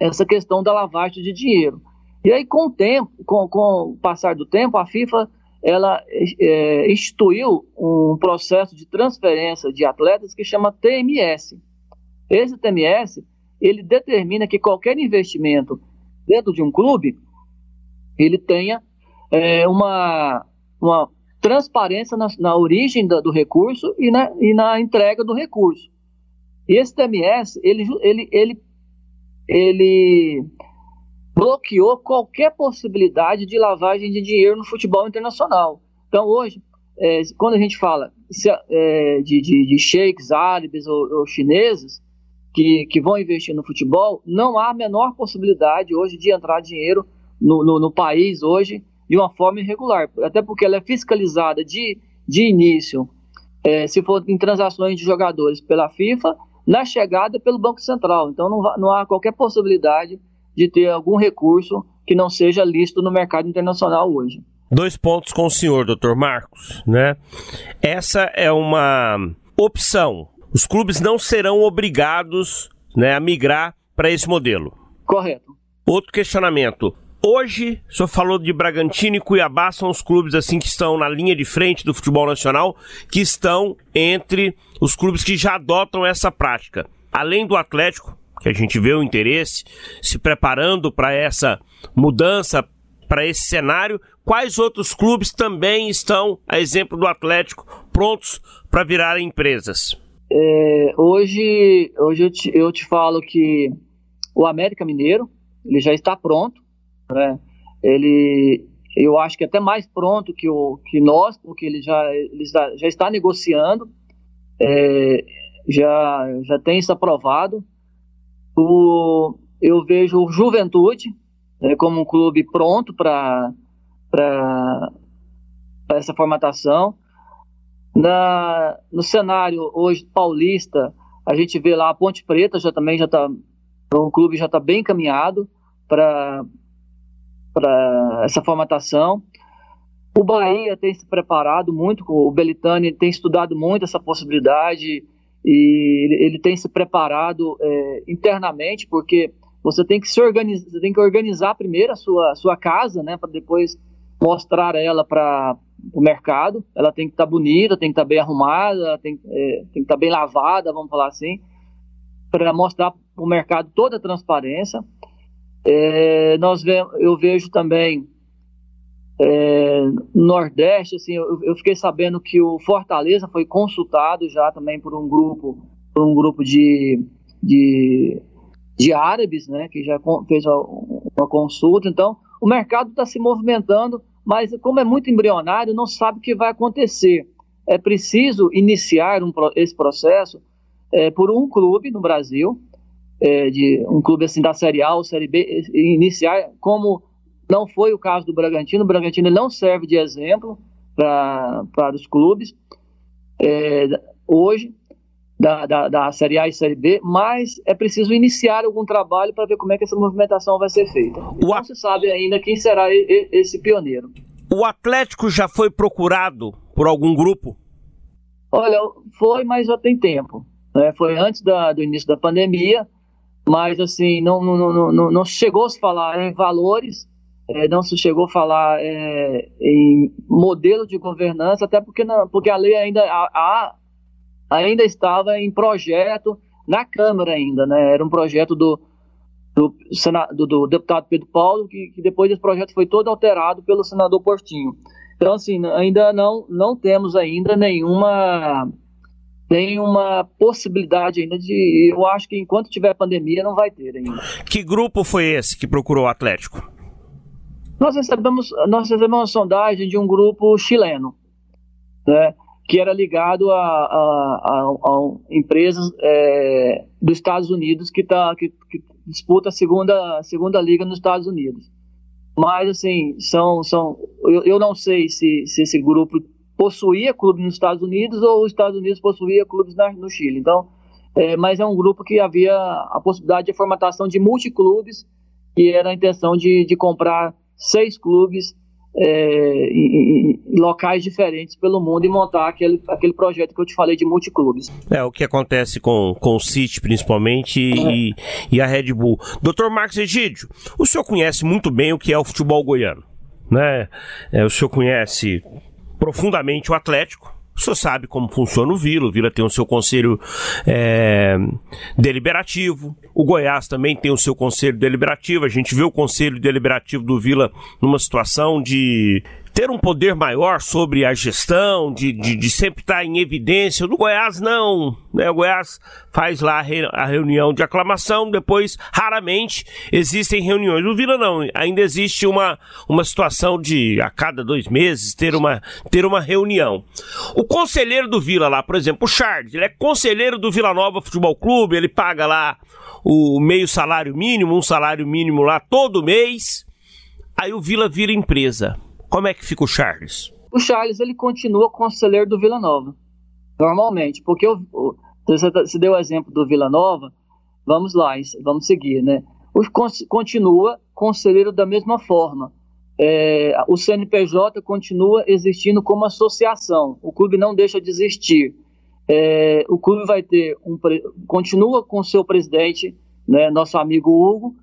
essa questão da lavagem de dinheiro. E aí, com o tempo, com, com o passar do tempo, a FIFA ela é, instituiu um processo de transferência de atletas que chama TMS. Esse TMS ele determina que qualquer investimento dentro de um clube ele tenha é, uma, uma transparência na, na origem do, do recurso e na, e na, entrega do recurso. E esse TMS ele, ele, ele, ele bloqueou qualquer possibilidade de lavagem de dinheiro no futebol internacional. Então, hoje, é, quando a gente fala é, de, de, de sheiks árabes ou, ou chineses que, que, vão investir no futebol, não há a menor possibilidade hoje de entrar dinheiro no, no, no país hoje de uma forma irregular, até porque ela é fiscalizada de, de início, é, se for em transações de jogadores pela FIFA, na chegada pelo Banco Central. Então não, não há qualquer possibilidade de ter algum recurso que não seja lícito no mercado internacional hoje. Dois pontos com o senhor, doutor Marcos, né? Essa é uma opção. Os clubes não serão obrigados né, a migrar para esse modelo. Correto. Outro questionamento. Hoje, o senhor falou de Bragantino e Cuiabá, são os clubes assim que estão na linha de frente do futebol nacional, que estão entre os clubes que já adotam essa prática. Além do Atlético, que a gente vê o interesse se preparando para essa mudança, para esse cenário. Quais outros clubes também estão, a exemplo do Atlético, prontos para virar empresas? É, hoje hoje eu te, eu te falo que o América Mineiro ele já está pronto, né? Ele eu acho que até mais pronto que o que nós, porque ele já ele já, já está negociando, é, já já tem isso aprovado o, eu vejo o Juventude né, como um clube pronto para essa formatação. Na, no cenário hoje paulista, a gente vê lá a Ponte Preta já também já está o clube já está bem encaminhado para essa formatação. O Bahia tem se preparado muito, o Belitani tem estudado muito essa possibilidade e ele, ele tem se preparado é, internamente, porque você tem que se organizar, tem que organizar primeiro a sua, sua casa, né, para depois mostrar ela para o mercado. Ela tem que estar tá bonita, tem que estar tá bem arrumada, tem, é, tem que estar tá bem lavada, vamos falar assim, para mostrar para o mercado toda a transparência. É, nós ve eu vejo também é, no Nordeste, assim, eu, eu, fiquei sabendo que o Fortaleza foi consultado já também por um grupo, por um grupo de, de, de árabes, né, que já fez uma consulta. Então, o mercado está se movimentando, mas como é muito embrionário, não sabe o que vai acontecer. É preciso iniciar um, esse processo é, por um clube no Brasil, é, de um clube assim da Série A ou Série B, iniciar como não foi o caso do Bragantino. O Bragantino não serve de exemplo para os clubes é, hoje da, da, da, Série A e Série B, mas é preciso iniciar algum trabalho para ver como é que essa movimentação vai ser feita. O não se sabe ainda quem será esse pioneiro. O Atlético já foi procurado por algum grupo? Olha, foi, mas já tem tempo. Né? Foi antes da, do início da pandemia, mas assim, não, não, não, não, não chegou a se falar em valores, é, não se chegou a falar é, em modelo de governança, até porque, não, porque a lei ainda, a, a, ainda estava em projeto na Câmara ainda, né? Era um projeto do, do, do, do deputado Pedro Paulo, que, que, depois esse projeto foi todo alterado pelo senador Portinho. Então, assim, ainda não, não temos ainda nenhuma tem uma possibilidade ainda de. Eu acho que enquanto tiver pandemia, não vai ter ainda. Que grupo foi esse que procurou o Atlético? Nós recebemos, nós recebemos uma sondagem de um grupo chileno, né, que era ligado a, a, a, a empresas é, dos Estados Unidos que, tá, que, que disputa a segunda, segunda liga nos Estados Unidos. Mas, assim, são, são eu, eu não sei se, se esse grupo possuía clubes nos Estados Unidos ou os Estados Unidos possuía clubes na, no Chile. Então, é, mas é um grupo que havia a possibilidade de formatação de multiclubes, que era a intenção de, de comprar seis clubes é, em, em, locais diferentes pelo mundo e montar aquele, aquele projeto que eu te falei de multiclubes. É o que acontece com, com o City, principalmente, é. e, e a Red Bull. Doutor Marcos Egídio, o senhor conhece muito bem o que é o futebol goiano. Né? É, o senhor conhece profundamente o Atlético. O senhor sabe como funciona o Vila. O Vila tem o seu conselho é, deliberativo. O Goiás também tem o seu conselho deliberativo. A gente vê o conselho deliberativo do Vila numa situação de ter um poder maior sobre a gestão, de, de, de sempre estar em evidência. No Goiás, não. Né? O Goiás faz lá a reunião de aclamação, depois, raramente, existem reuniões. No Vila, não. Ainda existe uma, uma situação de, a cada dois meses, ter uma, ter uma reunião. O conselheiro do Vila lá, por exemplo, o Charles, ele é conselheiro do Vila Nova Futebol Clube, ele paga lá o meio salário mínimo, um salário mínimo lá todo mês. Aí o Vila vira empresa. Como é que fica o Charles? O Charles ele continua conselheiro do Vila Nova, normalmente, porque você deu o exemplo do Vila Nova, vamos lá, vamos seguir, né? O, continua conselheiro da mesma forma. É, o CNPJ continua existindo como associação. O clube não deixa de existir. É, o clube vai ter um continua com seu presidente, né, nosso amigo Hugo,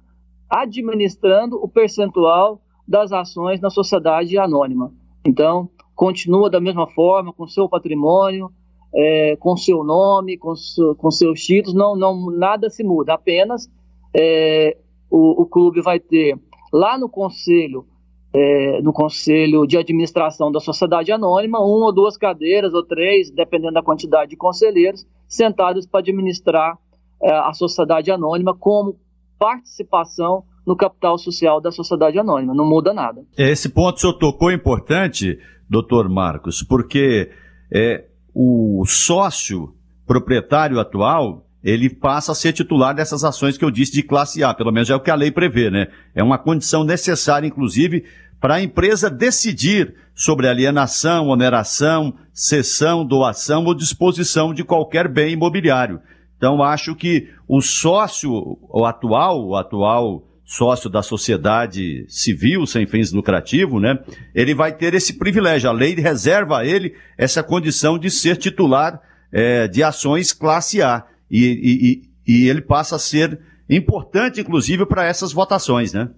administrando o percentual das ações na sociedade anônima. Então, continua da mesma forma, com seu patrimônio, é, com seu nome, com, com, seus títulos, não, não, nada se muda, apenas é, o, o, clube vai ter lá no conselho, é, no conselho de administração da sociedade anônima, uma ou duas cadeiras, ou três, dependendo da quantidade de conselheiros, sentados para administrar é, a sociedade anônima como participação no capital social da sociedade anônima. Não muda nada. Esse ponto o senhor tocou importante, doutor Marcos, porque é, o sócio proprietário atual ele passa a ser titular dessas ações que eu disse de classe A, pelo menos é o que a lei prevê, né? É uma condição necessária, inclusive, para a empresa decidir sobre alienação, oneração, cessão, doação ou disposição de qualquer bem imobiliário. Então, acho que o sócio, o atual, o atual sócio da sociedade civil sem fins lucrativos, né? Ele vai ter esse privilégio. A lei reserva a ele essa condição de ser titular é, de ações classe A. E, e, e ele passa a ser importante, inclusive, para essas votações, né?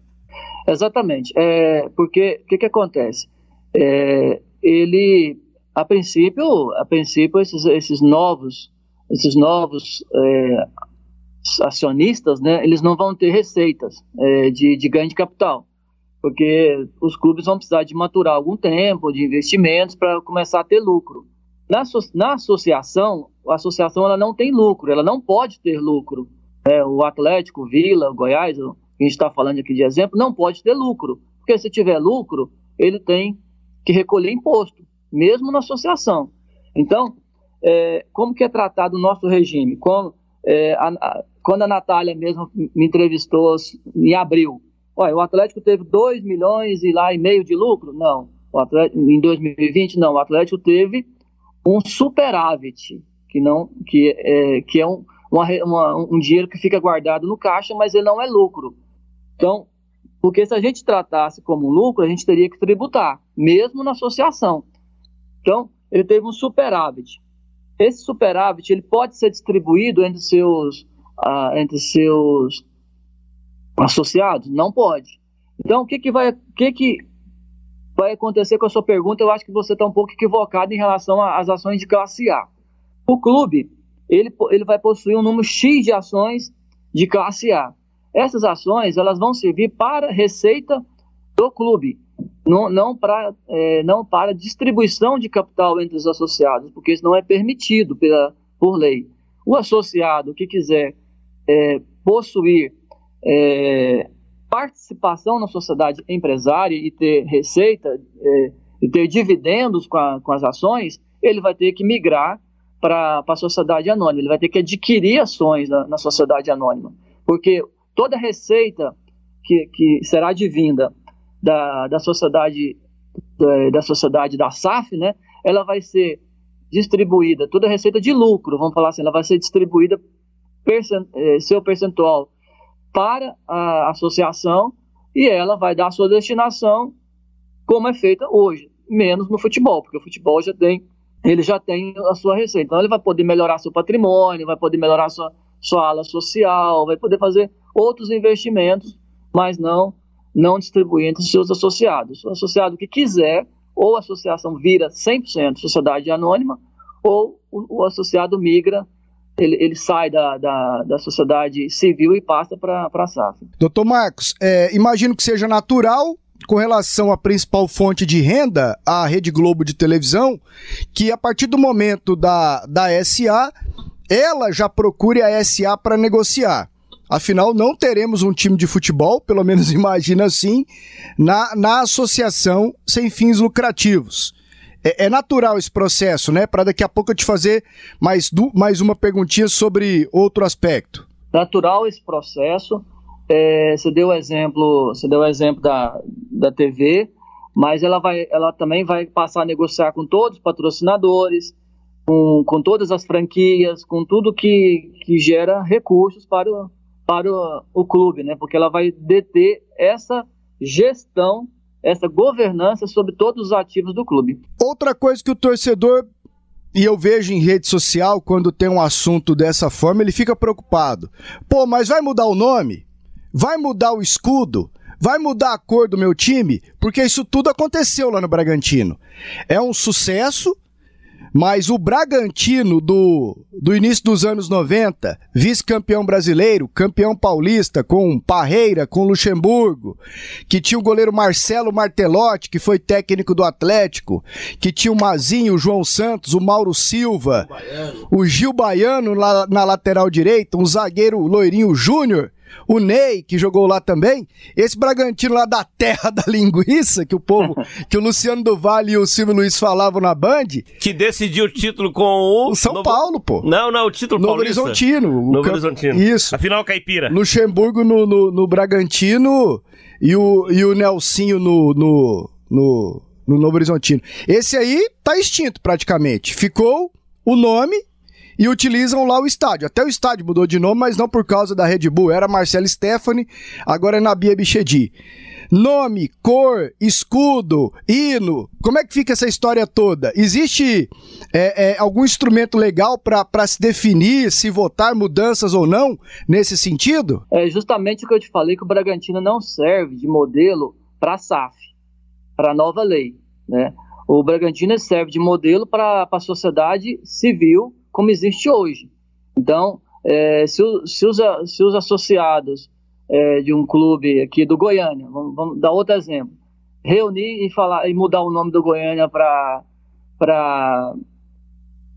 Exatamente. É, porque o que, que acontece? É, ele, a princípio, a princípio esses, esses novos esses novos é, acionistas, né, eles não vão ter receitas é, de, de ganho de capital, porque os clubes vão precisar de maturar algum tempo de investimentos para começar a ter lucro. Na, na associação, a associação ela não tem lucro, ela não pode ter lucro. É, o Atlético, Vila, Goiás, a gente está falando aqui de exemplo, não pode ter lucro, porque se tiver lucro, ele tem que recolher imposto, mesmo na associação. Então, é, como que é tratado o nosso regime? Como, é, a, a, quando a Natália mesmo me entrevistou em abril, olha, o Atlético teve 2 milhões e lá e meio de lucro? Não. O Atlético, em 2020, não. O Atlético teve um superávit, que, não, que, é, que é um, uma, uma, um dinheiro que fica guardado no caixa, mas ele não é lucro. Então, porque se a gente tratasse como lucro, a gente teria que tributar, mesmo na associação. Então, ele teve um superávit. Esse superávit ele pode ser distribuído entre seus, entre seus associados? Não pode. Então, o que, que, vai, que, que vai acontecer com a sua pergunta? Eu acho que você está um pouco equivocado em relação às ações de classe A. O clube ele, ele vai possuir um número X de ações de classe A. Essas ações elas vão servir para receita do clube não, não, para, é, não para distribuição de capital entre os associados, porque isso não é permitido pela, por lei. O associado que quiser é, possuir é, participação na sociedade empresária e ter receita é, e ter dividendos com, a, com, as ações, ele vai ter que migrar para a sociedade anônima, ele vai ter que adquirir ações na, na sociedade anônima, porque toda receita que, que será advinda da, da sociedade da, da, sociedade da SAF, né, ela vai ser distribuída, toda receita de lucro, vamos falar assim, ela vai ser distribuída eh, seu percentual para a associação e ela vai dar a sua destinação como é feita hoje, menos no futebol, porque o futebol já tem, ele já tem a sua receita. Então ele vai poder melhorar seu patrimônio, vai poder melhorar sua, sua ala social, vai poder fazer outros investimentos, mas não não distribuir entre os seus associados. O associado que quiser, ou a associação vira 100% sociedade anônima, ou o, o associado migra, ele, ele sai da, da, da, sociedade civil e passa para a SAF. Doutor Marcos, é, imagino que seja natural com relação à principal fonte de renda, a Rede Globo de televisão, que a partir do momento da, da SA, ela já procure a SA para negociar. Afinal, não teremos um time de futebol, pelo menos imagina assim, na, na associação sem fins lucrativos. É, é natural esse processo, né? Para daqui a pouco eu te fazer mais, mais uma perguntinha sobre outro aspecto. Natural esse processo. É, você deu o exemplo, você deu exemplo da, da TV, mas ela, vai, ela também vai passar a negociar com todos os patrocinadores, com, com todas as franquias, com tudo que, que gera recursos para o, para o, o clube, né? Porque ela vai deter essa gestão, essa governança sobre todos os ativos do clube. Outra coisa que o torcedor e eu vejo em rede social, quando tem um assunto dessa forma, ele fica preocupado. Pô, mas vai mudar o nome? Vai mudar o escudo? Vai mudar a cor do meu time? Porque isso tudo aconteceu lá no Bragantino. É um sucesso, mas o Bragantino do, do início dos anos 90, vice-campeão brasileiro, campeão paulista com Parreira, com Luxemburgo, que tinha o goleiro Marcelo Martelotti, que foi técnico do Atlético, que tinha o Mazinho, o João Santos, o Mauro Silva, o Gil Baiano lá na lateral direita, um zagueiro loirinho Júnior, o Ney, que jogou lá também, esse Bragantino lá da terra da linguiça, que o povo, que o Luciano do Vale e o Silvio Luiz falavam na Band. Que decidiu o título com o. o São Novo... Paulo, pô. Não, não, o título Novo paulista. Horizontino. Novo. Horizontino. Isso. Afinal, caipira. Luxemburgo no, no, no Bragantino e o, e o Nelsinho no, no, no, no Novo Horizontino. Esse aí tá extinto praticamente. Ficou o nome e utilizam lá o estádio. Até o estádio mudou de nome, mas não por causa da Red Bull. Era Marcelo Stefani, agora é Nabia Bichedi. Nome, cor, escudo, hino, como é que fica essa história toda? Existe é, é, algum instrumento legal para se definir se votar mudanças ou não nesse sentido? É justamente o que eu te falei que o Bragantino não serve de modelo para a SAF, para a nova lei. Né? O Bragantino serve de modelo para a sociedade civil como existe hoje. Então, é, se, se, os, se os associados é, de um clube aqui do Goiânia, vamos, vamos, dar outro exemplo, reunir e falar e mudar o nome do Goiânia para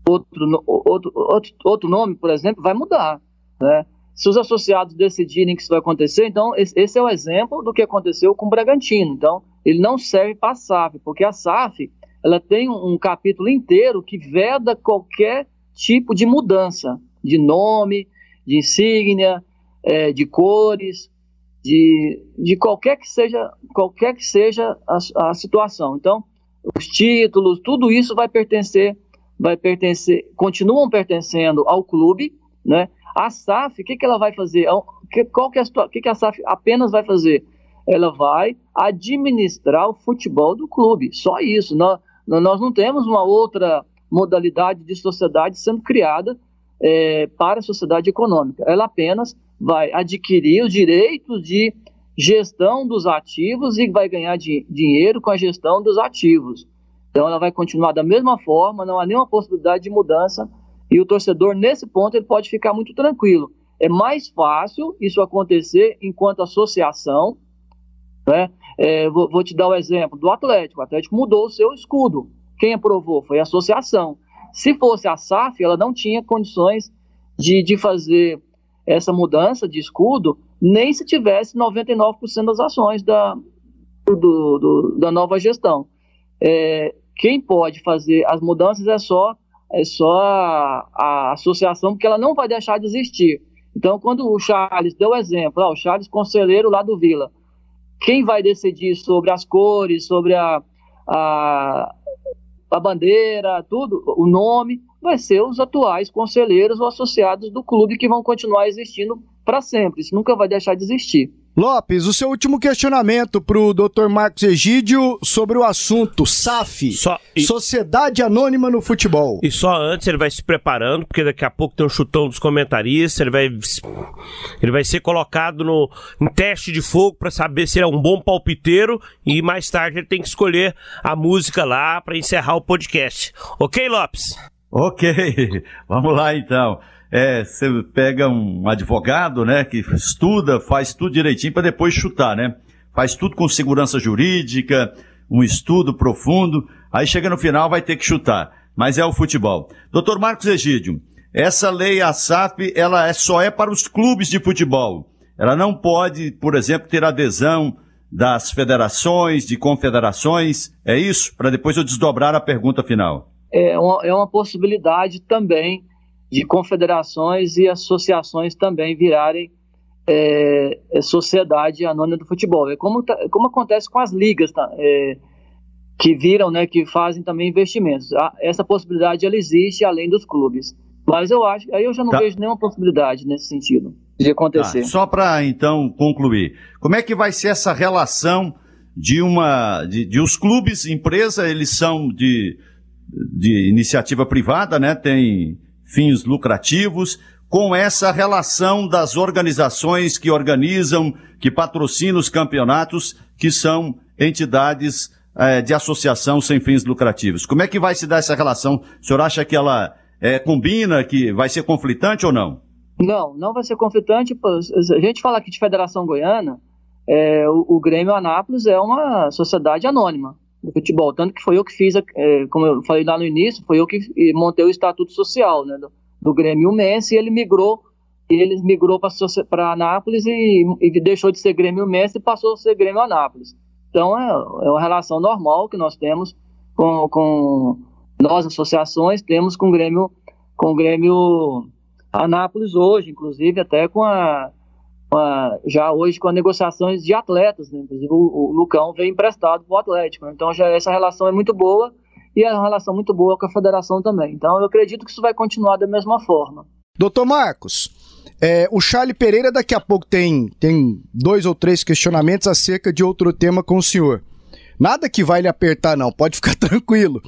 outro, outro, outro, outro nome, por exemplo, vai mudar, né? Se os associados decidirem que isso vai acontecer, então esse é o exemplo do que aconteceu com o Bragantino. Então, ele não serve para a SAF, porque a SAF ela tem um capítulo inteiro que veda qualquer tipo de mudança de nome, de insígnia, é, de cores, de, de qualquer que seja qualquer que seja a, a, situação. Então, os títulos, tudo isso vai pertencer, vai pertencer, continuam pertencendo ao clube, né? A SAF, o que, que ela vai fazer? É qual que é a, que, que a SAF apenas vai fazer? Ela vai administrar o futebol do clube, só isso. Nós, nós não temos uma outra modalidade de sociedade sendo criada é, para a sociedade econômica. Ela apenas vai adquirir os direitos de gestão dos ativos e vai ganhar de, dinheiro com a gestão dos ativos. Então ela vai continuar da mesma forma, não há nenhuma possibilidade de mudança e o torcedor nesse ponto ele pode ficar muito tranquilo. É mais fácil isso acontecer enquanto associação. Né? É, vou, vou, te dar o um exemplo do Atlético. O Atlético mudou o seu escudo. Quem aprovou foi a associação. Se fosse a SAF, ela não tinha condições de, de fazer essa mudança de escudo, nem se tivesse 99% das ações da, do, do, da nova gestão. É, quem pode fazer as mudanças é só, é só a, a, associação, porque ela não vai deixar de existir. Então, quando o Charles deu o exemplo, ó, o Charles conselheiro lá do Vila, quem vai decidir sobre as cores, sobre a, a, a bandeira, tudo, o nome, vai ser os atuais conselheiros ou associados do clube que vão continuar existindo para sempre. Isso nunca vai deixar de existir. Lopes, o seu último questionamento para o Dr. Marcos Egídio sobre o assunto SAF, só, e... Sociedade Anônima no Futebol. E só antes ele vai se preparando, porque daqui a pouco tem um chutão dos comentaristas, ele vai, ele vai ser colocado no, em teste de fogo para saber se ele é um bom palpiteiro e mais tarde ele tem que escolher a música lá para encerrar o podcast. Ok, Lopes? Ok, vamos lá então. É, você pega um advogado, né, que estuda, faz tudo direitinho para depois chutar, né? Faz tudo com segurança jurídica, um estudo profundo, aí chega no final vai ter que chutar. Mas é o futebol. Doutor Marcos Egídio, essa lei ASAP, ela é, só é para os clubes de futebol. Ela não pode, por exemplo, ter adesão das federações, de confederações, é isso? Para depois eu desdobrar a pergunta final é uma, é uma possibilidade também de confederações e associações também virarem é, é, sociedade anônima do futebol. É como, tá, como acontece com as ligas tá, é, que viram, né, que fazem também investimentos. Essa possibilidade ela existe além dos clubes. Mas eu acho, aí eu já não tá. vejo nenhuma possibilidade nesse sentido de acontecer. Tá. Só para então concluir, como é que vai ser essa relação de uma de, de os clubes, empresa, eles são de de iniciativa privada, né, tem fins lucrativos, com essa relação das organizações que organizam, que patrocinam os campeonatos, que são entidades é, de associação sem fins lucrativos. Como é que vai se dar essa relação? O senhor acha que ela é, combina, que vai ser conflitante ou não? Não, não vai ser conflitante. A gente fala aqui de Federação Goiana, é, o, o Grêmio Anápolis é uma sociedade anônima do futebol. Tanto que foi eu que fiz, é, como eu falei lá no início, foi eu que montei o estatuto social né, do, do Grêmio Mense e ele migrou ele migrou para Anápolis e, e, deixou de ser Grêmio Mense e passou a ser Grêmio Anápolis. Então é, é uma relação normal que nós temos com, com nós associações temos com o Grêmio com o Grêmio Anápolis hoje, inclusive até com a uma, já hoje com as negociações de atletas, né? inclusive o, o Lucão veio emprestado para o Atlético, né? então já essa relação é muito boa e a relação muito boa com a federação também. Então eu acredito que isso vai continuar da mesma forma. Doutor Marcos, é, o Charlie Pereira daqui a pouco tem, tem dois ou três questionamentos acerca de outro tema com o senhor. Nada que vai lhe apertar, não, pode ficar tranquilo.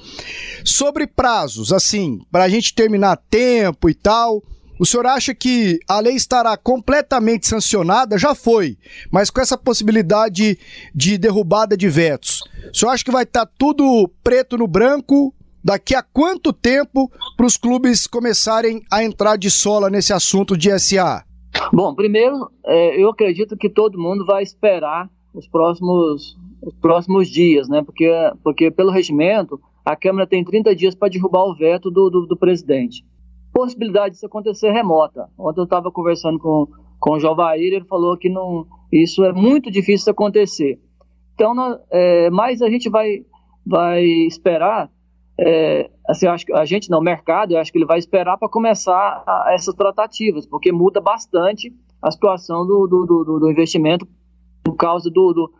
Sobre prazos, assim, para a gente terminar tempo e tal, o senhor acha que a lei estará completamente sancionada? Já foi, mas com essa possibilidade de derrubada de vetos. O senhor acha que vai estar tudo preto no branco? Daqui a quanto tempo para os clubes começarem a entrar de sola nesse assunto de SA? Bom, primeiro, é, eu acredito que todo mundo vai esperar os próximos, os próximos dias, né? Porque, porque pelo regimento, a Câmara tem 30 dias para derrubar o veto do, do, do presidente possibilidade disso acontecer remota. Ontem eu estava conversando com, com o Jovair, ele falou que não, isso é muito difícil acontecer. Então, é, mas a gente vai, vai esperar, é, assim, acho que a gente não, o mercado, eu acho que ele vai esperar para começar a, essas tratativas, porque muda bastante a situação do, do, do, do investimento por causa do, do,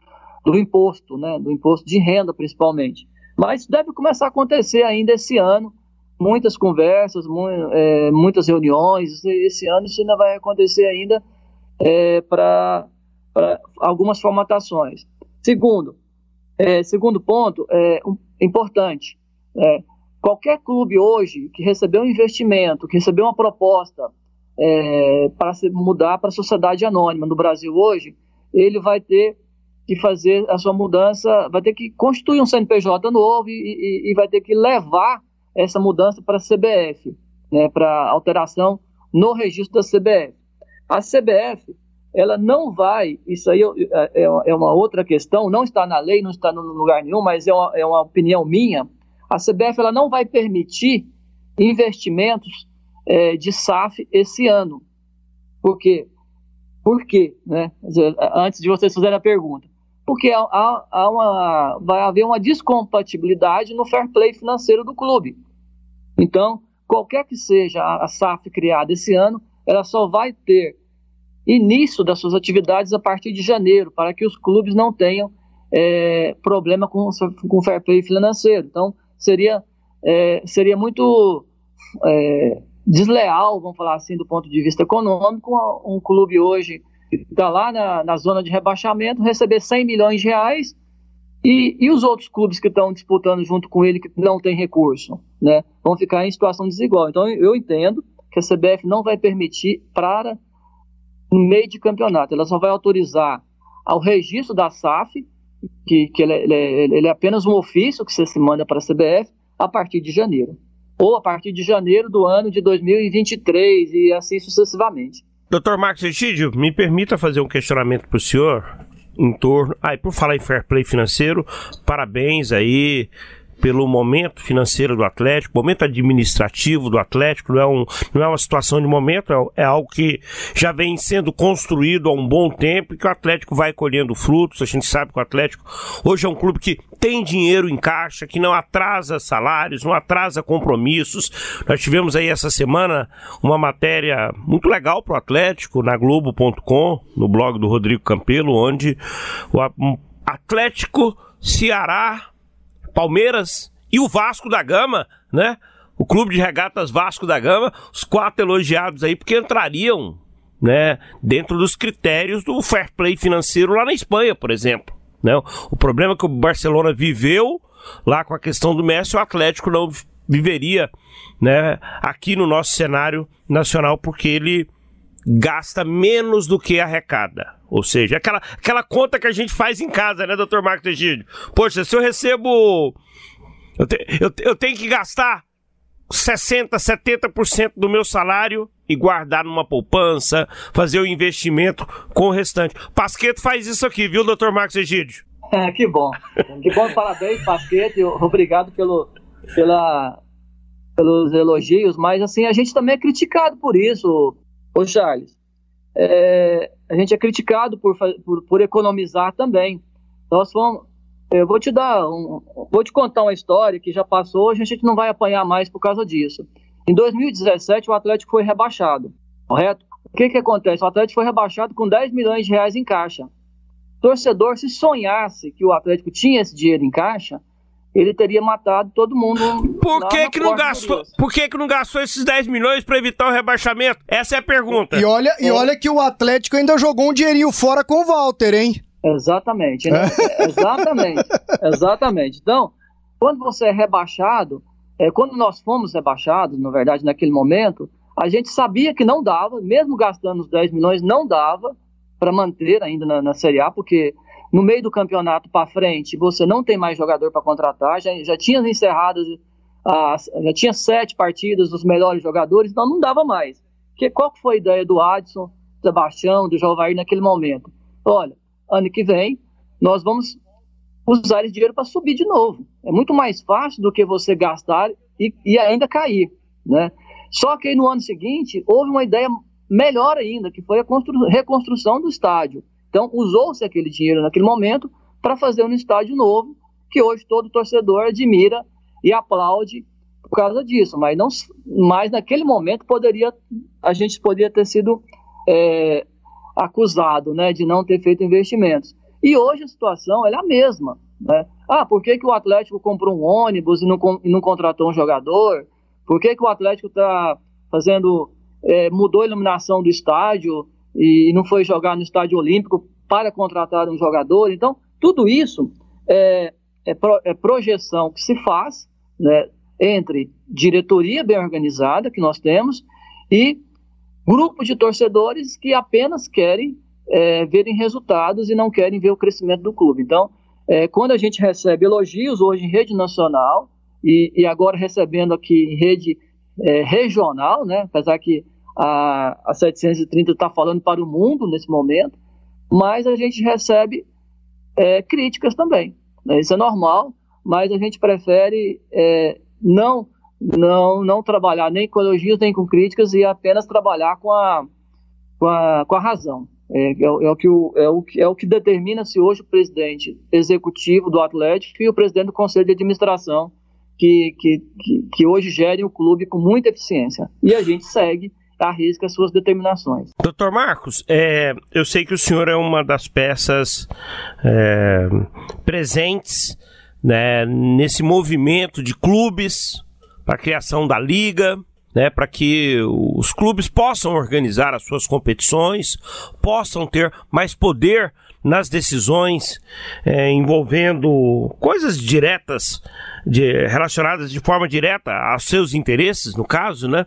do imposto, né, do imposto de renda principalmente. Mas deve começar a acontecer ainda esse ano, muitas conversas, mu é, muitas reuniões. Esse ano isso ainda vai acontecer ainda é, para algumas formatações. Segundo, é, segundo ponto, é, um, importante, é, qualquer clube hoje que recebeu um investimento, que recebeu uma proposta é, para se mudar para a sociedade anônima no Brasil hoje, ele vai ter que fazer a sua mudança, vai ter que constituir um CNPJ novo e, e, e vai ter que levar essa mudança para a CBF, né, para alteração no registro da CBF. A CBF, ela não vai, isso aí é, é, é uma outra questão, não está na lei, não está no lugar nenhum, mas é uma, é uma opinião minha. A CBF ela não vai permitir investimentos é, de SAF esse ano. Por quê? Por quê? Né? Antes de vocês fazerem a pergunta porque há, há uma, vai haver uma descompatibilidade no fair play financeiro do clube. Então, qualquer que seja a SAF criada esse ano, ela só vai ter início das suas atividades a partir de janeiro, para que os clubes não tenham é, problema com, o fair play financeiro. Então, seria, é, seria muito é, desleal, vamos falar assim, do ponto de vista econômico, um clube hoje está lá na, na, zona de rebaixamento, receber 100 milhões de reais e, e os outros clubes que estão disputando junto com ele que não tem recurso, né, vão ficar em situação desigual. Então eu entendo que a CBF não vai permitir para no meio de campeonato, ela só vai autorizar ao registro da SAF, que, que ele, ele, ele é apenas um ofício que você se manda para a CBF a partir de janeiro. Ou a partir de janeiro do ano de 2023 e assim sucessivamente. Doutor Marcos Egídio, me permita fazer um questionamento para o senhor em torno. Ah, e por falar em fair play financeiro, parabéns aí pelo momento financeiro do Atlético, momento administrativo do Atlético, não é, um, não é uma situação de momento, é, é algo que já vem sendo construído há um bom tempo e que o Atlético vai colhendo frutos. A gente sabe que o Atlético hoje é um clube que tem dinheiro em caixa, que não atrasa salários, não atrasa compromissos. Nós tivemos aí essa semana uma matéria muito legal para o Atlético na Globo.com, no blog do Rodrigo Campelo, onde o Atlético Ceará Palmeiras e o Vasco da Gama, né? O clube de regatas Vasco da Gama, os quatro elogiados aí, porque entrariam, né, dentro dos critérios do fair play financeiro lá na Espanha, por exemplo. Né? O problema que o Barcelona viveu lá com a questão do Messi, o Atlético não viveria, né, aqui no nosso cenário nacional, porque ele gasta menos do que arrecada. Ou seja, aquela, aquela conta que a gente faz em casa, né, doutor Marcos Egídio? Poxa, se eu recebo. Eu, te, eu, eu tenho que gastar 60%, 70% do meu salário e guardar numa poupança, fazer o um investimento com o restante. Pasqueto faz isso aqui, viu, doutor Marcos Egídio? É, que bom. Que bom, parabéns, Pasqueto. Obrigado pelo, pela, pelos elogios, mas assim, a gente também é criticado por isso, ô Charles é, a gente é criticado por, por, por economizar também. Nós fomos, eu vou te dar, um, vou te contar uma história que já passou, a gente não vai apanhar mais por causa disso. Em 2017, o Atlético foi rebaixado, correto? O que que acontece? O Atlético foi rebaixado com 10 milhões de reais em caixa. O torcedor, se sonhasse que o Atlético tinha esse dinheiro em caixa, ele teria matado todo mundo. Por que que não gastou? Por que que não gastou esses 10 milhões para evitar o rebaixamento? Essa é a pergunta. E olha, é. e olha que o Atlético ainda jogou um dinheirinho fora com o Walter, hein? Exatamente, né? exatamente, exatamente. Então, quando você é rebaixado, é, quando nós fomos rebaixados, na verdade, naquele momento, a gente sabia que não dava, mesmo gastando os 10 milhões, não dava para manter ainda na, na Série A, porque no meio do campeonato para frente você não tem mais jogador para contratar, já, já tinha encerrado, já tinha sete partidas dos melhores jogadores, então não dava mais. Que, qual foi a ideia do Adson, do Sebastião, do Jovair naquele momento? Olha, ano que vem nós vamos usar esse dinheiro para subir de novo. É muito mais fácil do que você gastar e, e ainda cair, né? Só que no ano seguinte houve uma ideia melhor ainda, que foi a reconstrução do estádio. Então, usou-se aquele dinheiro naquele momento para fazer um estádio novo, que hoje todo torcedor admira e aplaude por causa disso. Mas, não, mas naquele momento poderia, a gente poderia ter sido é, acusado né, de não ter feito investimentos. E hoje a situação é a mesma. Né? Ah, por que, que o Atlético comprou um ônibus e não, e não contratou um jogador? Por que, que o Atlético está fazendo. É, mudou a iluminação do estádio e não foi jogar no estádio olímpico para contratar um jogador? Então, tudo isso é, é, pro, é projeção que se faz né, entre diretoria bem organizada que nós temos e grupo de torcedores que apenas querem é, verem resultados e não querem ver o crescimento do clube. Então, é, quando a gente recebe elogios hoje em rede nacional e, e agora recebendo aqui em rede é, regional, né, apesar que a, a 730 está falando para o mundo nesse momento, mas a gente recebe é, críticas também. Né, isso é normal, mas a gente prefere é, não, não, não trabalhar nem com elogios nem com críticas e apenas trabalhar com a, com a, com a razão. É, é, é, o que o, é, o, é o que determina se hoje o presidente executivo do Atlético e o presidente do Conselho de Administração, que, que, que, que hoje gerem o clube com muita eficiência. E a gente segue arrisca as suas determinações. Doutor Marcos, é, eu sei que o senhor é uma das peças é, presentes né, nesse movimento de clubes para a criação da liga, né, para que os clubes possam organizar as suas competições, possam ter mais poder nas decisões é, envolvendo coisas diretas, de, relacionadas de forma direta aos seus interesses, no caso, né?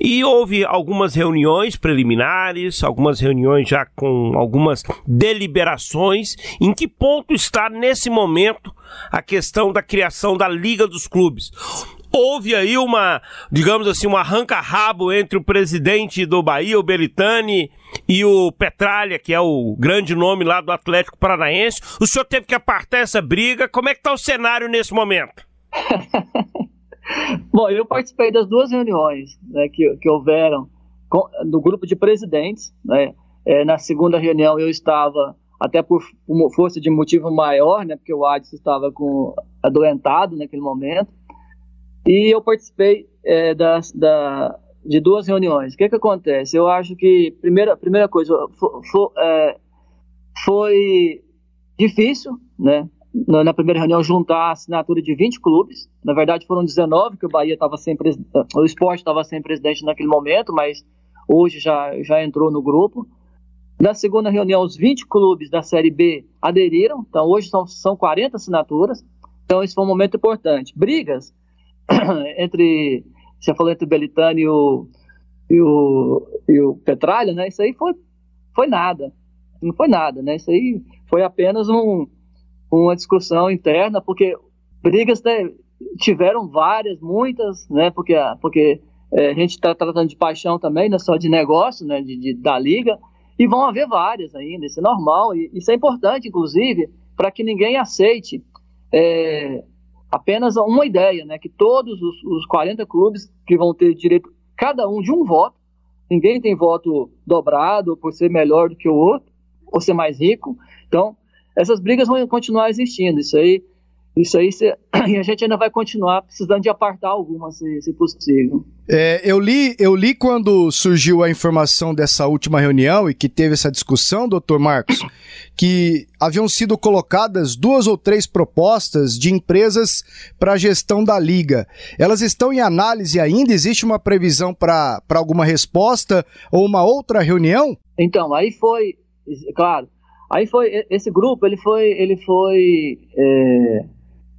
E houve algumas reuniões preliminares, algumas reuniões já com algumas deliberações. Em que ponto está nesse momento a questão da criação da Liga dos Clubes? Houve aí uma, digamos assim, um arranca-rabo entre o presidente do Bahia, o Beritani, e o Petralha, que é o grande nome lá do Atlético Paranaense. O senhor teve que apartar essa briga. Como é que está o cenário nesse momento? Bom, eu participei das duas reuniões né, que, que houveram com, do grupo de presidentes. Né? É, na segunda reunião eu estava, até por força de motivo maior, né, porque o Adson estava com, adoentado naquele momento. E eu participei é, da, de duas reuniões. O que, que acontece? Eu acho que, primeira, primeira coisa, foi, foi, é, foi difícil, né? Na, na, primeira reunião, juntar a assinatura de 20 clubes. Na verdade, foram 19, que o Bahia estava sem o esporte estava sem presidente naquele momento, mas hoje já, já entrou no grupo. Na segunda reunião, os 20 clubes da Série B aderiram, então hoje são, são 40 assinaturas. Então, isso foi um momento importante. Brigas entre. Você falou entre o Belitani e o, e o, e o Petralha, né? Isso aí foi, foi nada. Não foi nada, né? Isso aí foi apenas um, uma discussão interna, porque brigas né, tiveram várias, muitas, né? Porque, porque é, a gente está tratando de paixão também, não é só de negócio, né? De, de, da liga, e vão haver várias ainda, isso é normal, e isso é importante, inclusive, para que ninguém aceite é, apenas uma ideia, né? Que todos os, os 40 clubes que vão ter direito, cada um de um voto, ninguém tem voto dobrado por ser melhor do que o outro, ou ser mais rico. Então, essas brigas vão continuar existindo. Isso aí Isso aí, cê, e a gente ainda vai continuar precisando de apartar algumas, se, se possível. É, eu, li, eu li quando surgiu a informação dessa última reunião e que teve essa discussão, doutor Marcos, que haviam sido colocadas duas ou três propostas de empresas para a gestão da liga. Elas estão em análise ainda? Existe uma previsão para alguma resposta ou uma outra reunião? Então, aí foi, claro, aí foi esse grupo, ele foi, ele foi é,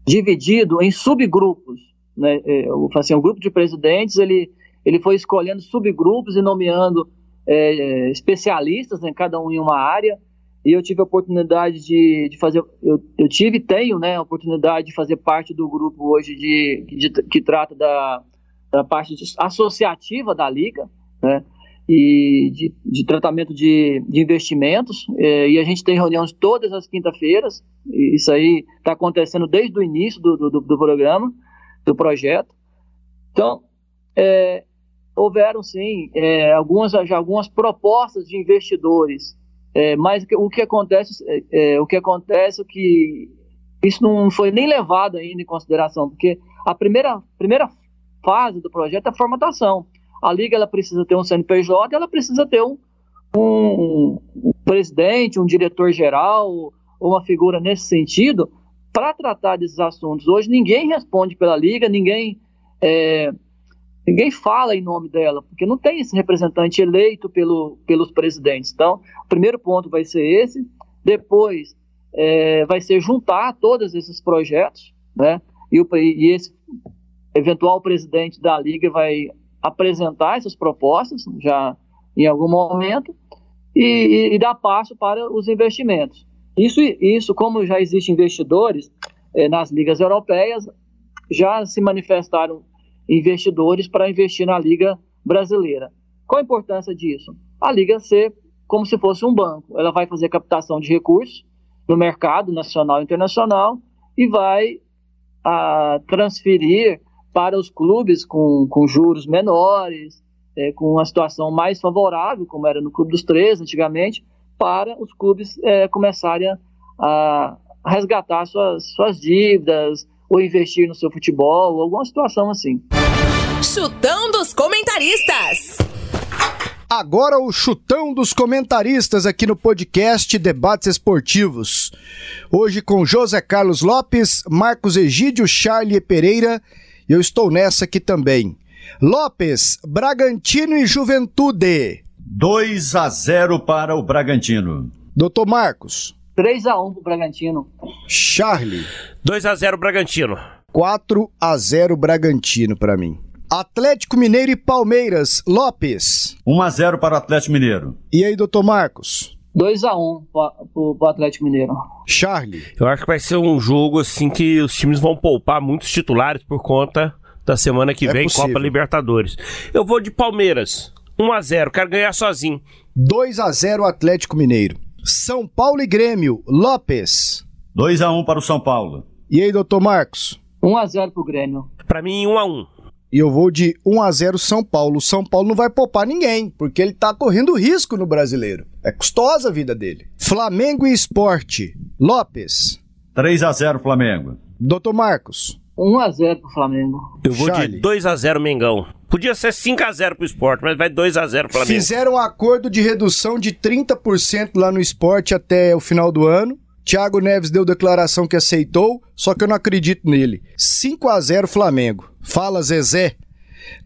dividido em subgrupos, né? É, assim, o grupo de presidentes ele, ele foi escolhendo subgrupos e nomeando é, especialistas, né, cada um em uma área. E eu tive a oportunidade de, de fazer, eu, eu tive e tenho, né, a oportunidade de fazer parte do grupo hoje de, de que trata da, da parte associativa da liga, né? E de, de tratamento de, de investimentos. É, e a gente tem reuniões todas as quinta-feiras. Isso aí está acontecendo desde o início do, do, do, programa, do projeto. Então, é, houveram sim é, algumas, algumas propostas de investidores. É, mas o que acontece, é, é, o que acontece é que isso não foi nem levado ainda em consideração, porque a primeira, primeira fase do projeto é a formatação. A liga ela precisa ter um CNPJ, ela precisa ter um, um, um presidente, um diretor geral, ou uma figura nesse sentido, para tratar desses assuntos. Hoje ninguém responde pela liga, ninguém é, ninguém fala em nome dela, porque não tem esse representante eleito pelo, pelos presidentes. Então, o primeiro ponto vai ser esse. Depois é, vai ser juntar todos esses projetos, né? E, o, e esse eventual presidente da liga vai apresentar essas propostas já em algum momento e, e dar passo para os investimentos. Isso, isso como já existem investidores eh, nas ligas europeias, já se manifestaram investidores para investir na liga brasileira. Qual a importância disso? A liga ser como se fosse um banco. Ela vai fazer captação de recursos no mercado nacional e internacional e vai a, ah, transferir para os clubes com, com juros menores, é, com uma situação mais favorável, como era no Clube dos Três antigamente, para os clubes é, começarem a, a resgatar suas, suas dívidas ou investir no seu futebol, alguma situação assim. Chutão dos comentaristas. Agora o chutão dos comentaristas aqui no podcast Debates Esportivos. Hoje com José Carlos Lopes, Marcos Egídio, Charlie Pereira eu estou nessa aqui também. Lopes, Bragantino e Juventude. 2 a 0 para o Bragantino. Doutor Marcos. 3 a 1 para o Bragantino. Charlie. 2 a 0 Bragantino. 4 a 0 Bragantino para mim. Atlético Mineiro e Palmeiras. Lopes. 1 a 0 para o Atlético Mineiro. E aí, doutor Marcos? 2x1 pro, pro Atlético Mineiro. Charlie. Eu acho que vai ser um jogo assim que os times vão poupar muitos titulares por conta da semana que é vem, possível. Copa Libertadores. Eu vou de Palmeiras. 1x0, quero ganhar sozinho. 2x0 Atlético Mineiro. São Paulo e Grêmio, Lopes. 2x1 para o São Paulo. E aí, doutor Marcos? 1x0 pro Grêmio. Para mim, 1x1. E eu vou de 1 a 0 São Paulo. São Paulo não vai poupar ninguém, porque ele tá correndo risco no brasileiro. É custosa a vida dele. Flamengo e Esporte. Lopes. 3 a 0 Flamengo. Doutor Marcos. 1 a 0 pro Flamengo. Eu vou Charlie. de 2 a 0 Mengão. Podia ser 5 a 0 pro esporte, mas vai 2 a 0 Flamengo. Fizeram um acordo de redução de 30% lá no esporte até o final do ano. Thiago Neves deu declaração que aceitou, só que eu não acredito nele. 5 a 0 Flamengo. Fala, Zezé.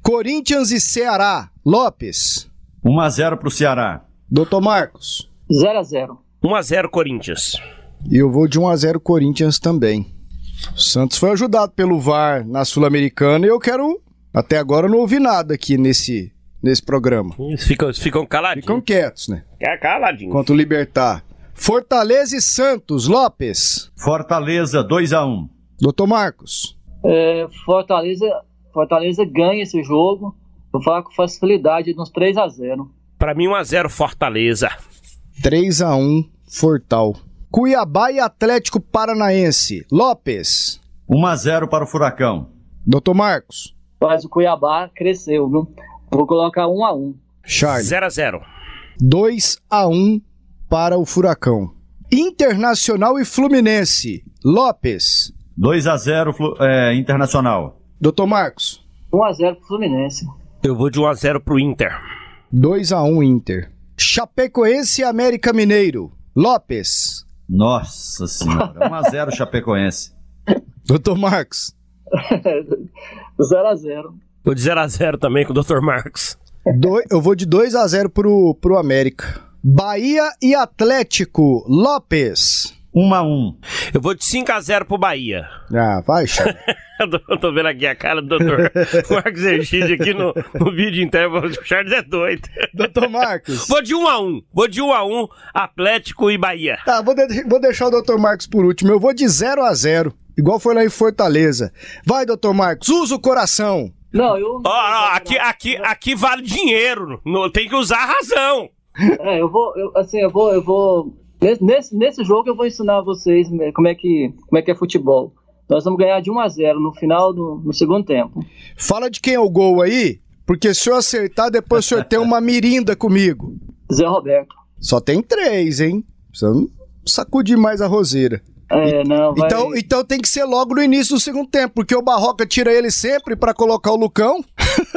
Corinthians e Ceará. Lopes. 1 a 0 pro Ceará. Doutor Marcos. 0 a 0 1 a 0 Corinthians. E eu vou de 1 a 0 Corinthians também. O Santos foi ajudado pelo VAR na Sul-Americana e eu quero. Até agora não ouvi nada aqui nesse, nesse programa. Eles ficam, ficam caladinhos. Ficam quietos, né? É caladinho. Quanto Libertar. Fortaleza e Santos, Lopes. Fortaleza 2 a 1 Doutor Marcos. É, Fortaleza, Fortaleza ganha esse jogo. Vou falar com facilidade, uns 3 a 0 Para mim, 1 a 0 Fortaleza. 3 a 1 Fortal. Cuiabá e Atlético Paranaense. Lopes. 1 a 0 para o Furacão. Doutor Marcos. Mas o Cuiabá cresceu, viu? Vou colocar 1 a 1 Charles. 0 a 0 2 a 1 para o Furacão. Internacional e Fluminense. Lopes. 2 a 0 é, Internacional. Doutor Marcos. 1 a 0 pro Fluminense. Eu vou de 1 a 0 pro Inter. 2 a 1 Inter. Chapecoense e América Mineiro. Lopes. Nossa senhora, 1 a 0 Chapecoense. Doutor Marcos. 0 a 0 Vou de 0 a 0 também com o Dr. Marcos. Do, eu vou de 2 a 0 pro, pro América. Bahia e Atlético. Lopes. 1 a 1 Eu vou de 5 a 0 pro Bahia. Ah, vai, Charles. Eu tô vendo aqui a cara do Dr. Marcos Ergide aqui no, no vídeo interno. O Charles é doido. Doutor Marcos. Vou de 1 a 1 Vou de 1 a 1 Atlético e Bahia. Tá, vou, de, vou deixar o Doutor Marcos por último. Eu vou de 0 a 0 Igual foi lá em Fortaleza. Vai, Doutor Marcos, usa o coração. Não, eu. Ó, ó, aqui, aqui, aqui vale dinheiro. Não, tem que usar a razão. É, eu vou, eu, assim, eu vou, eu vou. Nesse, nesse jogo eu vou ensinar vocês né, como é que, como é, que é futebol. Nós vamos ganhar de 1 a 0 no final do no segundo tempo. Fala de quem é o gol aí, porque se eu acertar, depois o senhor tem uma mirinda comigo. Zé Roberto. Só tem três, hein? Precisa sacudir mais a roseira. É, não, vai... então, então tem que ser logo no início do segundo tempo, porque o Barroca tira ele sempre para colocar o Lucão.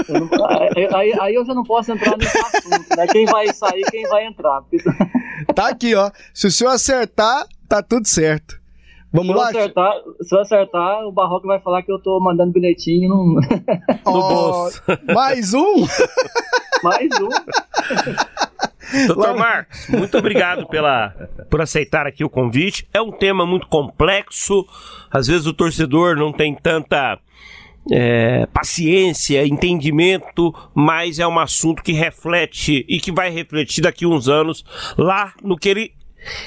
Não, aí, aí, eu já não posso entrar nesse assunto, né? Quem vai sair, quem vai entrar. Tá aqui, ó. Se o senhor acertar, tá tudo certo. Vamos se lá? Acertar, se eu acertar, o Barroca vai falar que eu tô mandando bilhetinho no, no oh, bolso. Mais um? mais um. Doutor Marcos, muito obrigado pela, por aceitar aqui o convite. É um tema muito complexo, às vezes o torcedor não tem tanta é, paciência, entendimento, mas é um assunto que reflete e que vai refletir daqui a uns anos lá no que ele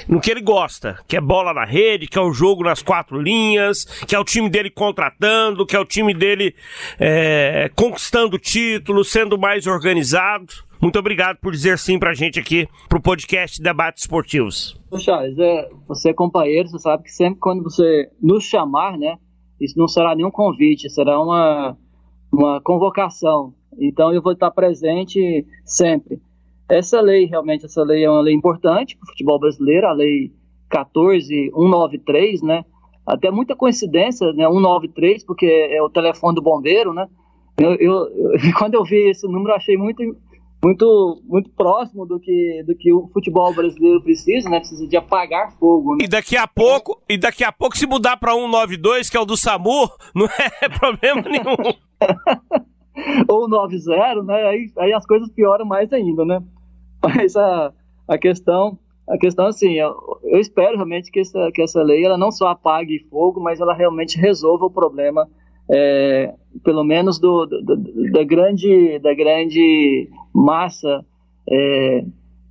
no que ele gosta, que é bola na rede, que é o jogo nas quatro linhas, que é o time dele contratando, que é o time dele é, conquistando títulos, sendo mais organizado. Muito obrigado por dizer sim pra gente aqui pro podcast Debates Esportivos. Charles, é, você é companheiro, você sabe que sempre quando você nos chamar, né, isso não será nenhum convite, será uma, uma convocação. Então eu vou estar presente sempre. Essa lei, realmente, essa lei é uma lei importante para o futebol brasileiro, a lei 14193, né? Até muita coincidência, né? 193, porque é o telefone do bombeiro, né? Eu, eu, eu, quando eu vi esse número, achei muito, muito, muito próximo do que, do que o futebol brasileiro precisa, né? Precisa de apagar fogo. Né? E daqui a pouco, e daqui a pouco, se mudar para 192, que é o do SAMU, não é problema nenhum. Ou 90, né? Aí, aí as coisas pioram mais ainda, né? Mas a, a questão, a questão assim, eu, eu espero realmente que essa, que essa lei ela não só apague fogo, mas ela realmente resolva o problema, é, pelo menos do, do, da grande, da grande massa é,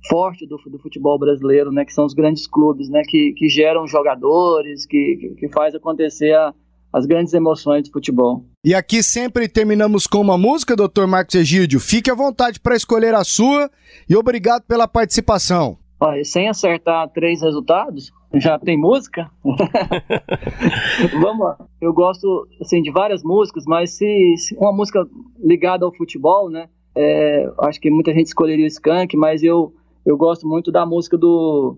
forte do, do, futebol brasileiro, né, que são os grandes clubes, né, que, que geram jogadores, que, que, que faz acontecer a, as grandes emoções do futebol. E aqui sempre terminamos com uma música, Dr. Marcos Egídio. Fique à vontade para escolher a sua e obrigado pela participação. Olha, sem acertar três resultados, já tem música? Vamos lá. Eu gosto assim, de várias músicas, mas se, se uma música ligada ao futebol, né? É, acho que muita gente escolheria o Skank, mas eu, eu gosto muito da música do,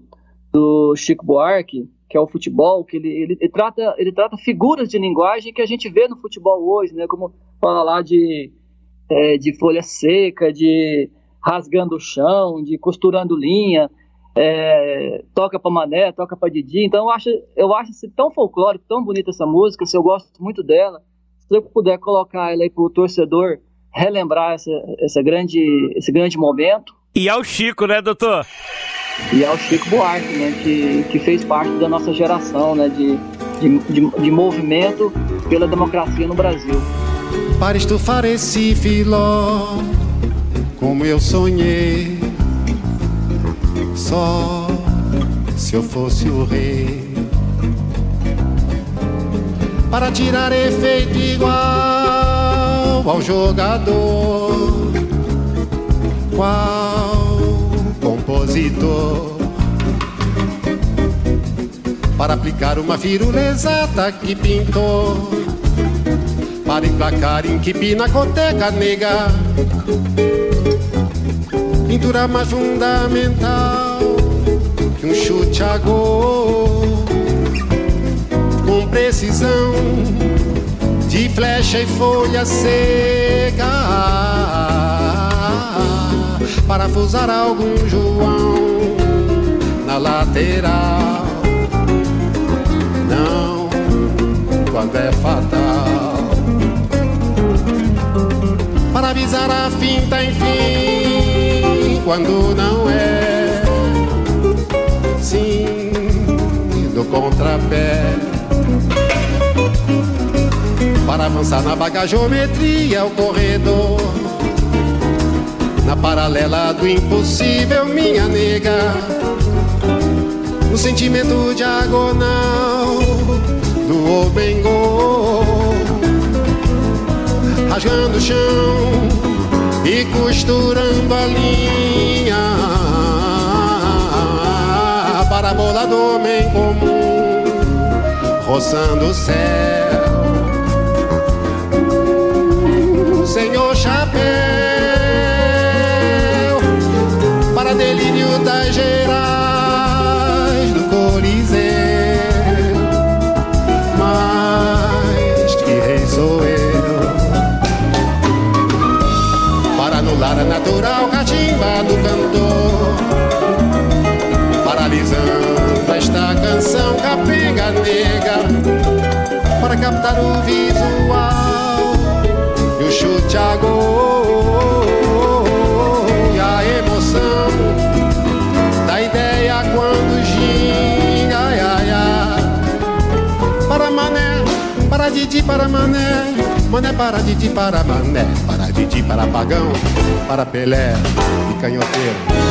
do Chico Buarque, que é o futebol, que ele, ele, ele, trata, ele trata figuras de linguagem que a gente vê no futebol hoje, né? Como fala lá de, é, de folha seca, de rasgando o chão, de costurando linha, é, toca para Mané, toca para Didi. Então eu acho, eu acho tão folclórico, tão bonita essa música, se eu gosto muito dela, se eu puder colocar ela aí para o torcedor relembrar essa, essa grande, esse grande momento. E ao Chico, né, doutor? E ao Chico Buarque, né, que, que fez parte da nossa geração né, de, de, de, de movimento pela democracia no Brasil. Para estufar esse filó, como eu sonhei, só se eu fosse o rei. Para tirar efeito igual ao jogador, qual compositor para aplicar uma firula exata que pintou para emplacar em que pinacoteca nega pintura mais fundamental que um chute a gol com precisão de flecha e folha seca parafusar algum João na lateral. Não, quando é fatal. Para avisar a finta, enfim, quando não é. Sim, do contrapé para avançar na bagageometria, o corredor. Na paralela do impossível, minha nega. No sentimento diagonal do Obengo. Rasgando o chão e costurando a linha. A bola do homem comum, roçando o céu senhor chapéu delírio das gerais do Coliseu. Mas que rei sou eu. Para anular a natural catimba do cantor, paralisando esta canção capenga nega. Para captar o visual chute a para Didi para mané. Mané para Didi para mané. Para Didi para pagão. Para Pelé e canhoteiro